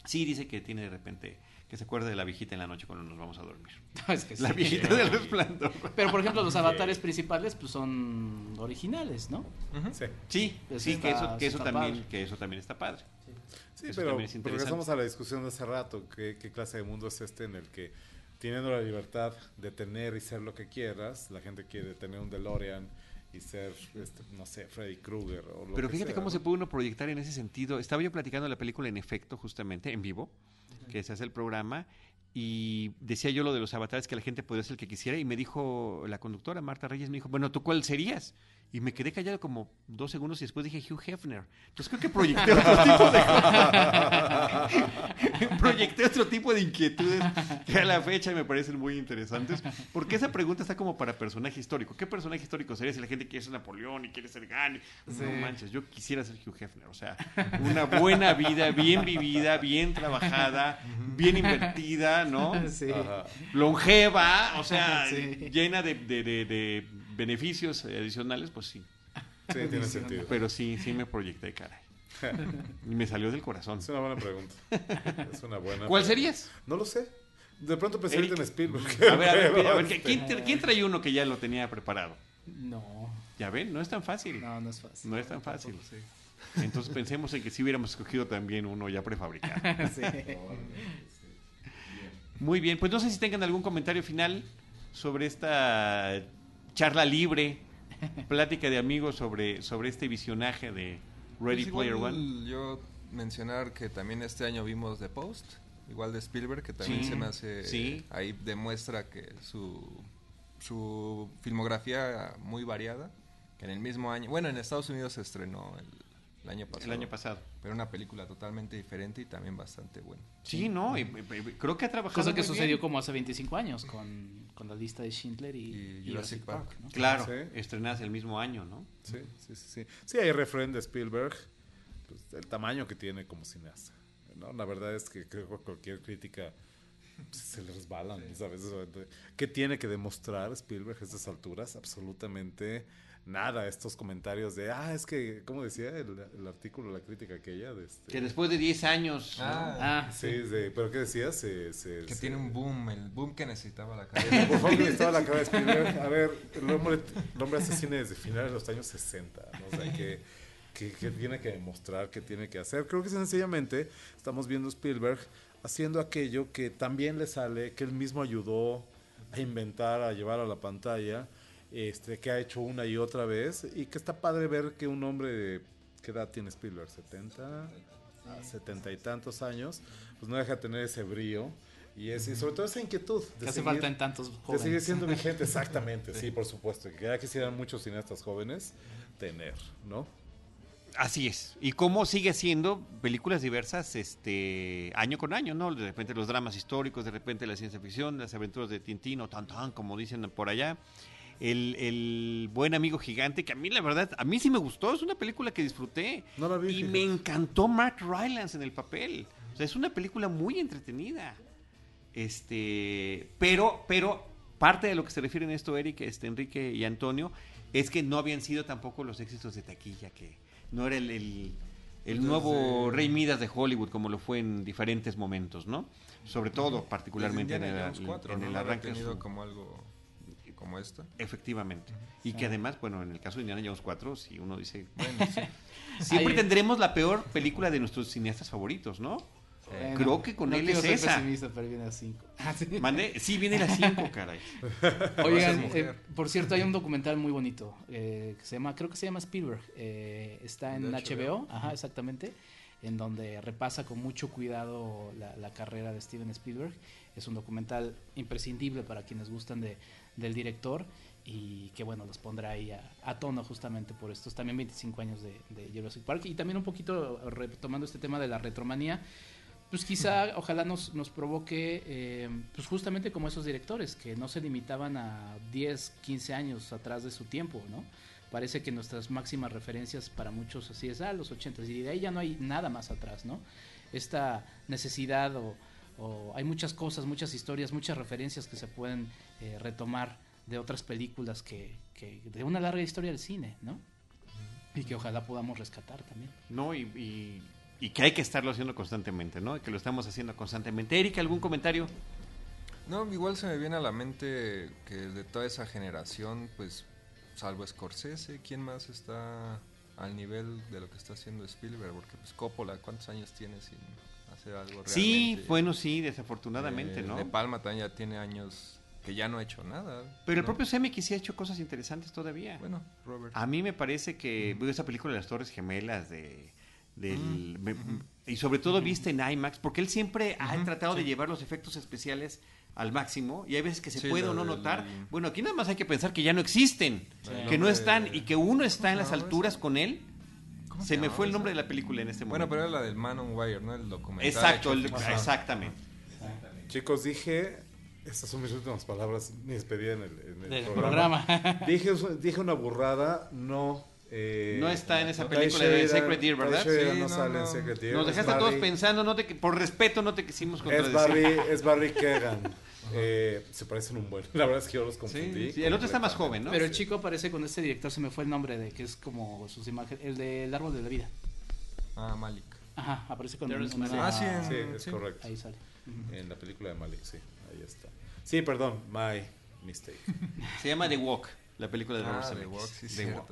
Sí, dice que tiene de repente, que se acuerda de la viejita en la noche cuando nos vamos a dormir. No, es que La sí. viejita del resplandor. Pero, por ejemplo, los avatares principales pues son originales, ¿no? Sí. Sí, sí, que eso, que eso también, padre. que eso también está padre. Sí, Eso pero regresamos a la discusión de hace rato. ¿qué, ¿Qué clase de mundo es este en el que, teniendo la libertad de tener y ser lo que quieras, la gente quiere tener un DeLorean y ser, este, no sé, Freddy Krueger o lo Pero que fíjate sea, cómo ¿no? se puede uno proyectar en ese sentido. Estaba yo platicando la película en efecto, justamente, en vivo, que se hace el programa, y decía yo lo de los avatares que la gente podía ser el que quisiera, y me dijo la conductora, Marta Reyes, me dijo, bueno, ¿tú cuál serías? Y me quedé callado como dos segundos y después dije Hugh Hefner. Entonces creo que proyecté otro tipo de proyecté otro tipo de inquietudes que a la fecha me parecen muy interesantes. Porque esa pregunta está como para personaje histórico. ¿Qué personaje histórico sería si la gente quiere ser Napoleón y quiere ser Gandhi? Sí. No manches, yo quisiera ser Hugh Hefner. O sea, una buena vida, bien vivida, bien trabajada, bien invertida, ¿no? Sí. Longeva, o sea, Sí. llena de, de- de- de beneficios adicionales, pues sí. Sí, tiene sentido. Pero sí, sí me proyecté, caray. Y me salió del corazón. Es una buena pregunta. Es una buena ¿Cuál pregunta. serías? No lo sé. De pronto pensé Eric. ahorita en Spielberg. A ver, a ver, a ver, este, ¿quién, tra- quién trae uno que ya lo tenía preparado? No, Ya ven, no es tan fácil. no, no es fácil. No es tan fácil. Entonces pensemos en que si hubiéramos escogido también uno ya prefabricado. Sí. Muy bien, pues no sé si tengan algún comentario final sobre esta charla libre, plática de amigos sobre, sobre este visionaje de Ready Pues Player One. Yo mencionar que también este año vimos The Post, igual de Spielberg, que también Sí, se me hace sí. ahí demuestra que su su filmografía muy variada, que en el mismo año, bueno, en Estados Unidos se estrenó el, el año pasado. El año pasado. Pero una película totalmente diferente y también bastante buena. Sí, no, y- y- y- creo que ha trabajado. Cosa que muy sucedió bien. como hace 25 años con, con la lista de Schindler y, Y Jurassic Jurassic Park. Park. ¿no? Claro, Sí. estrenadas el mismo año, ¿no? Sí, sí, sí, sí. Sí, hay referente de Spielberg, pues, el tamaño que tiene como cineasta. ¿no? La verdad es que creo que cualquier crítica pues, se le resbalan, ¿sabes? Eso de- ¿Qué tiene que demostrar Spielberg a estas alturas? Absolutamente nada. Estos comentarios de, ah, es que, ¿cómo decía el, el artículo, la crítica aquella? De este, Que después de 10 años. ¿no? Ah, Sí, pero ¿qué decías? Se, se- Que se- tiene un boom, el boom que necesitaba la Por carrera. favor, que estaba la cara de Spielberg. A ver, el hombre, el hombre hace cine desde finales de los años 60. ¿no? O sea, que, que, que tiene que demostrar, que tiene que hacer. Creo que sencillamente estamos viendo Spielberg haciendo aquello que también le sale, que él mismo ayudó a inventar, a llevar a la pantalla, este, que ha hecho una y otra vez. Y que está padre ver que un hombre de. ¿Qué edad tiene Spielberg? ¿70? a 70 y tantos años. Pues no deja de tener ese brío. Y, es, y sobre todo esa inquietud. que de hace seguir- falta en tantos que jóvenes. sigue siendo vigente, exactamente, sí, por supuesto. Que ya quisieran muchos cineastas jóvenes tener, ¿no? Así es. Y cómo sigue haciendo películas diversas este año con año, ¿no? De repente los dramas históricos, de repente la ciencia ficción, las aventuras de Tintín o Tantan, como dicen por allá. El, el buen amigo gigante, que a mí la verdad, a mí sí me gustó, es una película que disfruté. No la vi, Y me encantó Mark Rylance en el papel. O sea, es una película muy entretenida. Este, pero, pero parte de lo que se refiere en esto, Eric, este, Enrique y Antonio, es que no habían sido tampoco los éxitos de taquilla, que no era el, el, nuevo Rey Midas de Hollywood como lo fue en diferentes momentos, ¿no? Sobre todo, particularmente en el, Indiana Jones 4, en el No arranque. de tenido su- como algo como esta. Efectivamente. Y que además, bueno, en el caso de Indiana Jones 4, si uno dice, Bueno, sí. siempre Ahí- tendremos la peor película de nuestros cineastas favoritos, ¿no? Bueno, Creo que con no él es esa. pesimista, pero viene a 5. Mande, sí, viene la 5, caray. Oigan, eh, por cierto, hay un documental muy bonito eh, que se llama, creo que se llama Spielberg. eh, está en HBO, HBO. ajá, exactamente, en donde repasa con mucho cuidado la, la carrera de Steven Spielberg. Es un documental imprescindible para quienes gustan de, del director y que bueno, los pondrá ahí a, a tono justamente por estos también 25 años de, de Jurassic Park y también un poquito retomando este tema de la retromanía pues quizá ojalá nos, nos provoque eh, pues justamente como esos directores que no se limitaban a 10, 15 años atrás de su tiempo, ¿no? Parece que nuestras máximas referencias para muchos así es, ah, los 80 y de ahí ya no hay nada más atrás, ¿no? Esta necesidad o, o hay muchas cosas, muchas historias, muchas referencias que se pueden eh, retomar de otras películas que, que de una larga historia del cine, ¿no? Y que ojalá podamos rescatar también. No, y, y- y que hay que estarlo haciendo constantemente, ¿no? Que lo estamos haciendo constantemente. Eric, ¿algún comentario? No, igual se me viene a la mente que de toda esa generación, pues, salvo Scorsese, ¿quién más está al nivel de lo que está haciendo Spielberg? Porque, pues, Coppola, ¿cuántos años tiene sin hacer algo realmente? Sí, bueno, sí, desafortunadamente, Eh, ¿no? De Palma también ya tiene años que ya no ha hecho nada. Pero el propio Zemeckis sí ha hecho cosas interesantes todavía. Bueno, Robert. A mí me parece que bueno, esa película de las Torres Gemelas de del me- y sobre todo viste en IMAX porque él siempre ha tratado de llevar los efectos especiales al máximo y hay veces que se Sí, puede o no del- notar. Bueno, aquí nada más hay que pensar que ya no existen, Sí. que no están y que uno está en las alturas con él. ¿Cómo Se me fue el nombre de la película en este Bueno, momento. pero era la del Man on Wire, ¿no? El documental. Exacto, el- exactamente. Chicos, dije, estas son mis últimas palabras, mi despedida en el, en el Del programa. programa. Dije, dije una burrada, no. eh, No está en esa película de Secret Deer, ¿verdad? Sí, no, no, sale en. Secret Deer. Nos es dejaste a todos pensando, no te, por respeto no te quisimos Es contradecir. Barry, es Barry Kegan. Eh, se parecen un buen. La verdad es que yo los confundí. Sí, el otro está más joven, ¿no? Pero el chico aparece con este director, se me fue el nombre de que es como sus imágenes, el del árbol de la vida. Ah, Malik. Ajá, aparece con Terrence una-. Ah, sí, en- Sí, es Sí. correcto. Ahí sale. En la película de Malik, sí, ahí está. Sí, perdón, my mistake. Se llama The Walk, la película de Robert Ah, The Zemeckis. Walk, sí, The. Walk.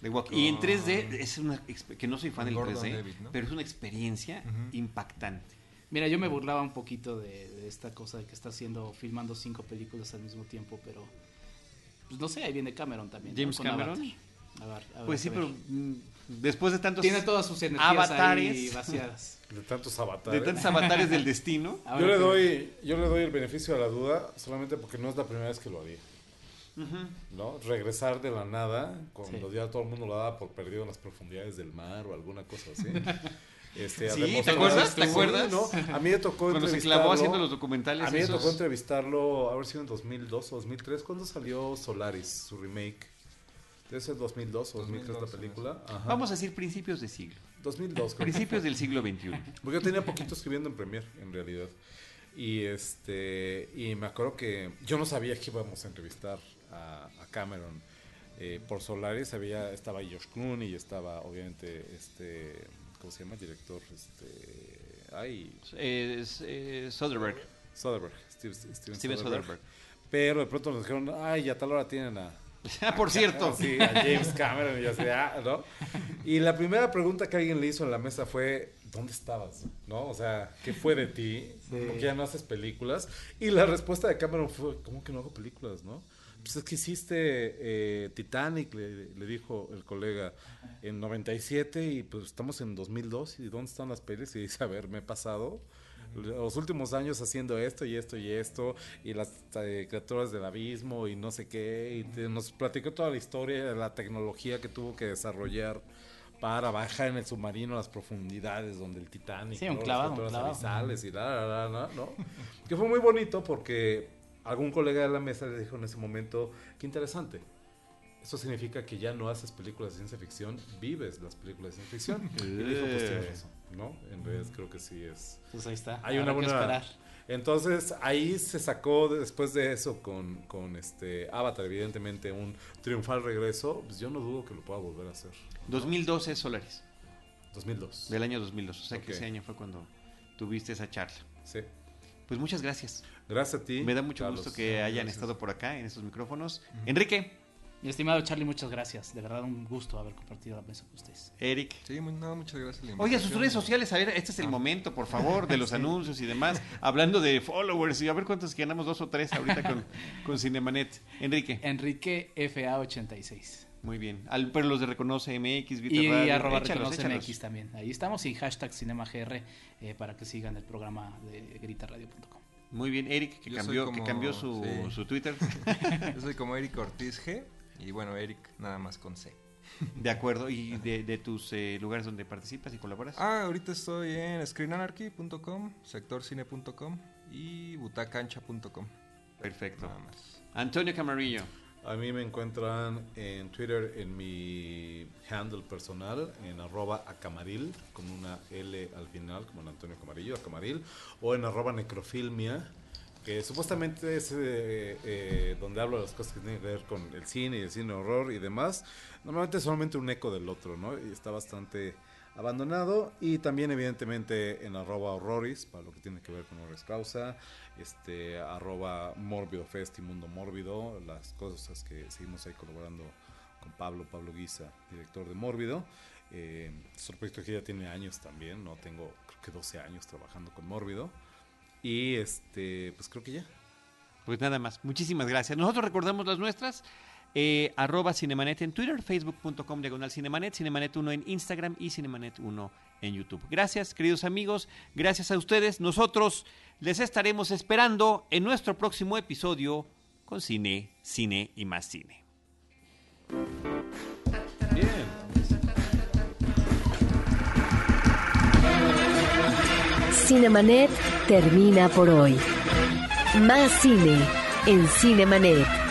The Walk. Y en Con- 3D es una que no soy fan del Gordon 3D, Levitt, ¿no? pero es una experiencia impactante. Mira, yo me burlaba un poquito de, de esta cosa de que está haciendo, filmando cinco películas al mismo tiempo, pero pues no sé, ahí viene Cameron también. James Cameron. Avatar. A ver, a ver, Pues sí, a ver. pero mm, después de tantos tiene todas sus energías avatares. ahí vaciadas. De tantos de avatares. tantos avatares del destino. A Yo le doy, yo le doy el beneficio de la duda solamente porque no es la primera vez que lo haría. ¿no? Regresar de la nada, cuando Sí. ya todo el mundo lo daba por perdido en las profundidades del mar o alguna cosa así. Este, Sí, ¿te acuerdas? ¿Te acuerdas? ¿no? A mí me tocó Cuando se entrevistarlo- clavó haciendo los documentales A mí me esos. tocó entrevistarlo, a ver si en 2002 o 2003. ¿Cuándo salió Solaris, su remake? Debe ser 2002 o 2003 la 2002, película. Ajá. Vamos a decir principios de siglo. 2002. creo Principios del siglo XXI. porque yo tenía poquito escribiendo en Premiere, en realidad. Y este y me acuerdo que yo no sabía que íbamos a entrevistar a, a Cameron eh, por Solaris. Había, estaba Josh Clooney y estaba obviamente este ¿cómo se llama? El director este ay Eh, es, eh, Soderbergh. Soderbergh, Steve- Steven, Steven Soderbergh. Soderbergh. Pero de pronto nos dijeron, ay, ya a tal hora tienen a, Ah, por cierto. Sí, a James Cameron y así, ah, ¿no? Y la primera pregunta que alguien le hizo en la mesa fue, ¿dónde estabas? ¿No? O sea, ¿qué fue de ti? Porque ya no haces películas. Y la respuesta de Cameron fue, ¿cómo que no hago películas, no? Pues es que hiciste eh, Titanic, le, le dijo el colega, en 97 y pues estamos en 2002 y ¿dónde están las pelis? Y dice, a ver, me he pasado los últimos años haciendo esto y esto y esto y las eh, criaturas del abismo y no sé qué y te- nos platicó toda la historia de la tecnología que tuvo que desarrollar para bajar en el submarino a las profundidades donde el Titanic Sí, un ¿no? Las clavado, un clavado. y la, la, la, la, ¿no? que fue muy bonito porque algún colega de la mesa le dijo en ese momento qué interesante eso significa que ya no haces películas de ciencia ficción, vives las películas de ciencia ficción. Y dijo, pues tienes razón, ¿no? En realidad creo que sí es, Pues ahí está. hay habrá una que buena. esperar. Entonces ahí se sacó de- después de eso con, con este Avatar, evidentemente un triunfal regreso. Pues yo no dudo que lo pueda volver a hacer. 2012 es Solaris, 2002. del año 2002. O sea que Ok. ese año fue cuando tuviste esa charla. Sí. Pues muchas gracias. Gracias a ti. Me da mucho Carlos. gusto que hayan gracias. estado por acá en estos micrófonos. Enrique, Mi estimado Charlie, muchas gracias. De verdad, un gusto haber compartido la mesa con ustedes. Eric. Sí, muy- no, muchas gracias. la Oye, sus redes sociales, a ver, este es el momento, por favor, de los anuncios y demás. Hablando de followers y a ver cuántos ganamos, dos o tres ahorita con, con Cinemanet. Enrique, Enrique FA86. Muy bien. Al- pero los de Reconoce MX, Vita Y Radio, arroba échalos, reconoce échalos. MX también. Ahí estamos y hashtag CinemaGR eh, para que sigan el programa de gritarradio.com. Muy bien, Eric, que Yo cambió, que cambió su, sí. su Twitter. Yo soy como Eric Ortiz G. Y bueno, Eric nada más con C. De acuerdo, y de, de tus eh, lugares donde participas y colaboras. Ah, ahorita estoy en screenanarchy.com, sectorcine.com y butacancha.com. Perfecto. Nada más. Antonio Camarillo. A mí me encuentran en Twitter en mi handle personal, en arroba acamaril, con una L al final, como en Antonio Camarillo, acamaril, o en arroba necrofilmia, que supuestamente es eh, eh, donde hablo de las cosas que tienen que ver con el cine y el cine horror y demás. Normalmente es solamente un eco del otro, ¿no? Y está bastante abandonado. Y también, evidentemente, en arroba horroris, para lo que tiene que ver con Horrores Causa, este, arroba Mórbido Fest y Mundo Mórbido, las cosas que seguimos ahí colaborando con Pablo, Pablo Guisa, director de Mórbido. Eh, es un proyecto que ya tiene años también, no tengo creo que 12 años trabajando con Mórbido. Y este, pues creo que ya. Pues nada más. Muchísimas gracias. Nosotros recordamos las nuestras. Eh, arroba Cinemanet en Twitter, facebook.com diagonal Cinemanet, Cinemanet 1 en Instagram y Cinemanet 1 en YouTube. Gracias, queridos amigos. Gracias a ustedes. Nosotros les estaremos esperando en nuestro próximo episodio con cine, cine y más cine. Bien. Cinemanet termina por hoy. Más cine en Cinemanet.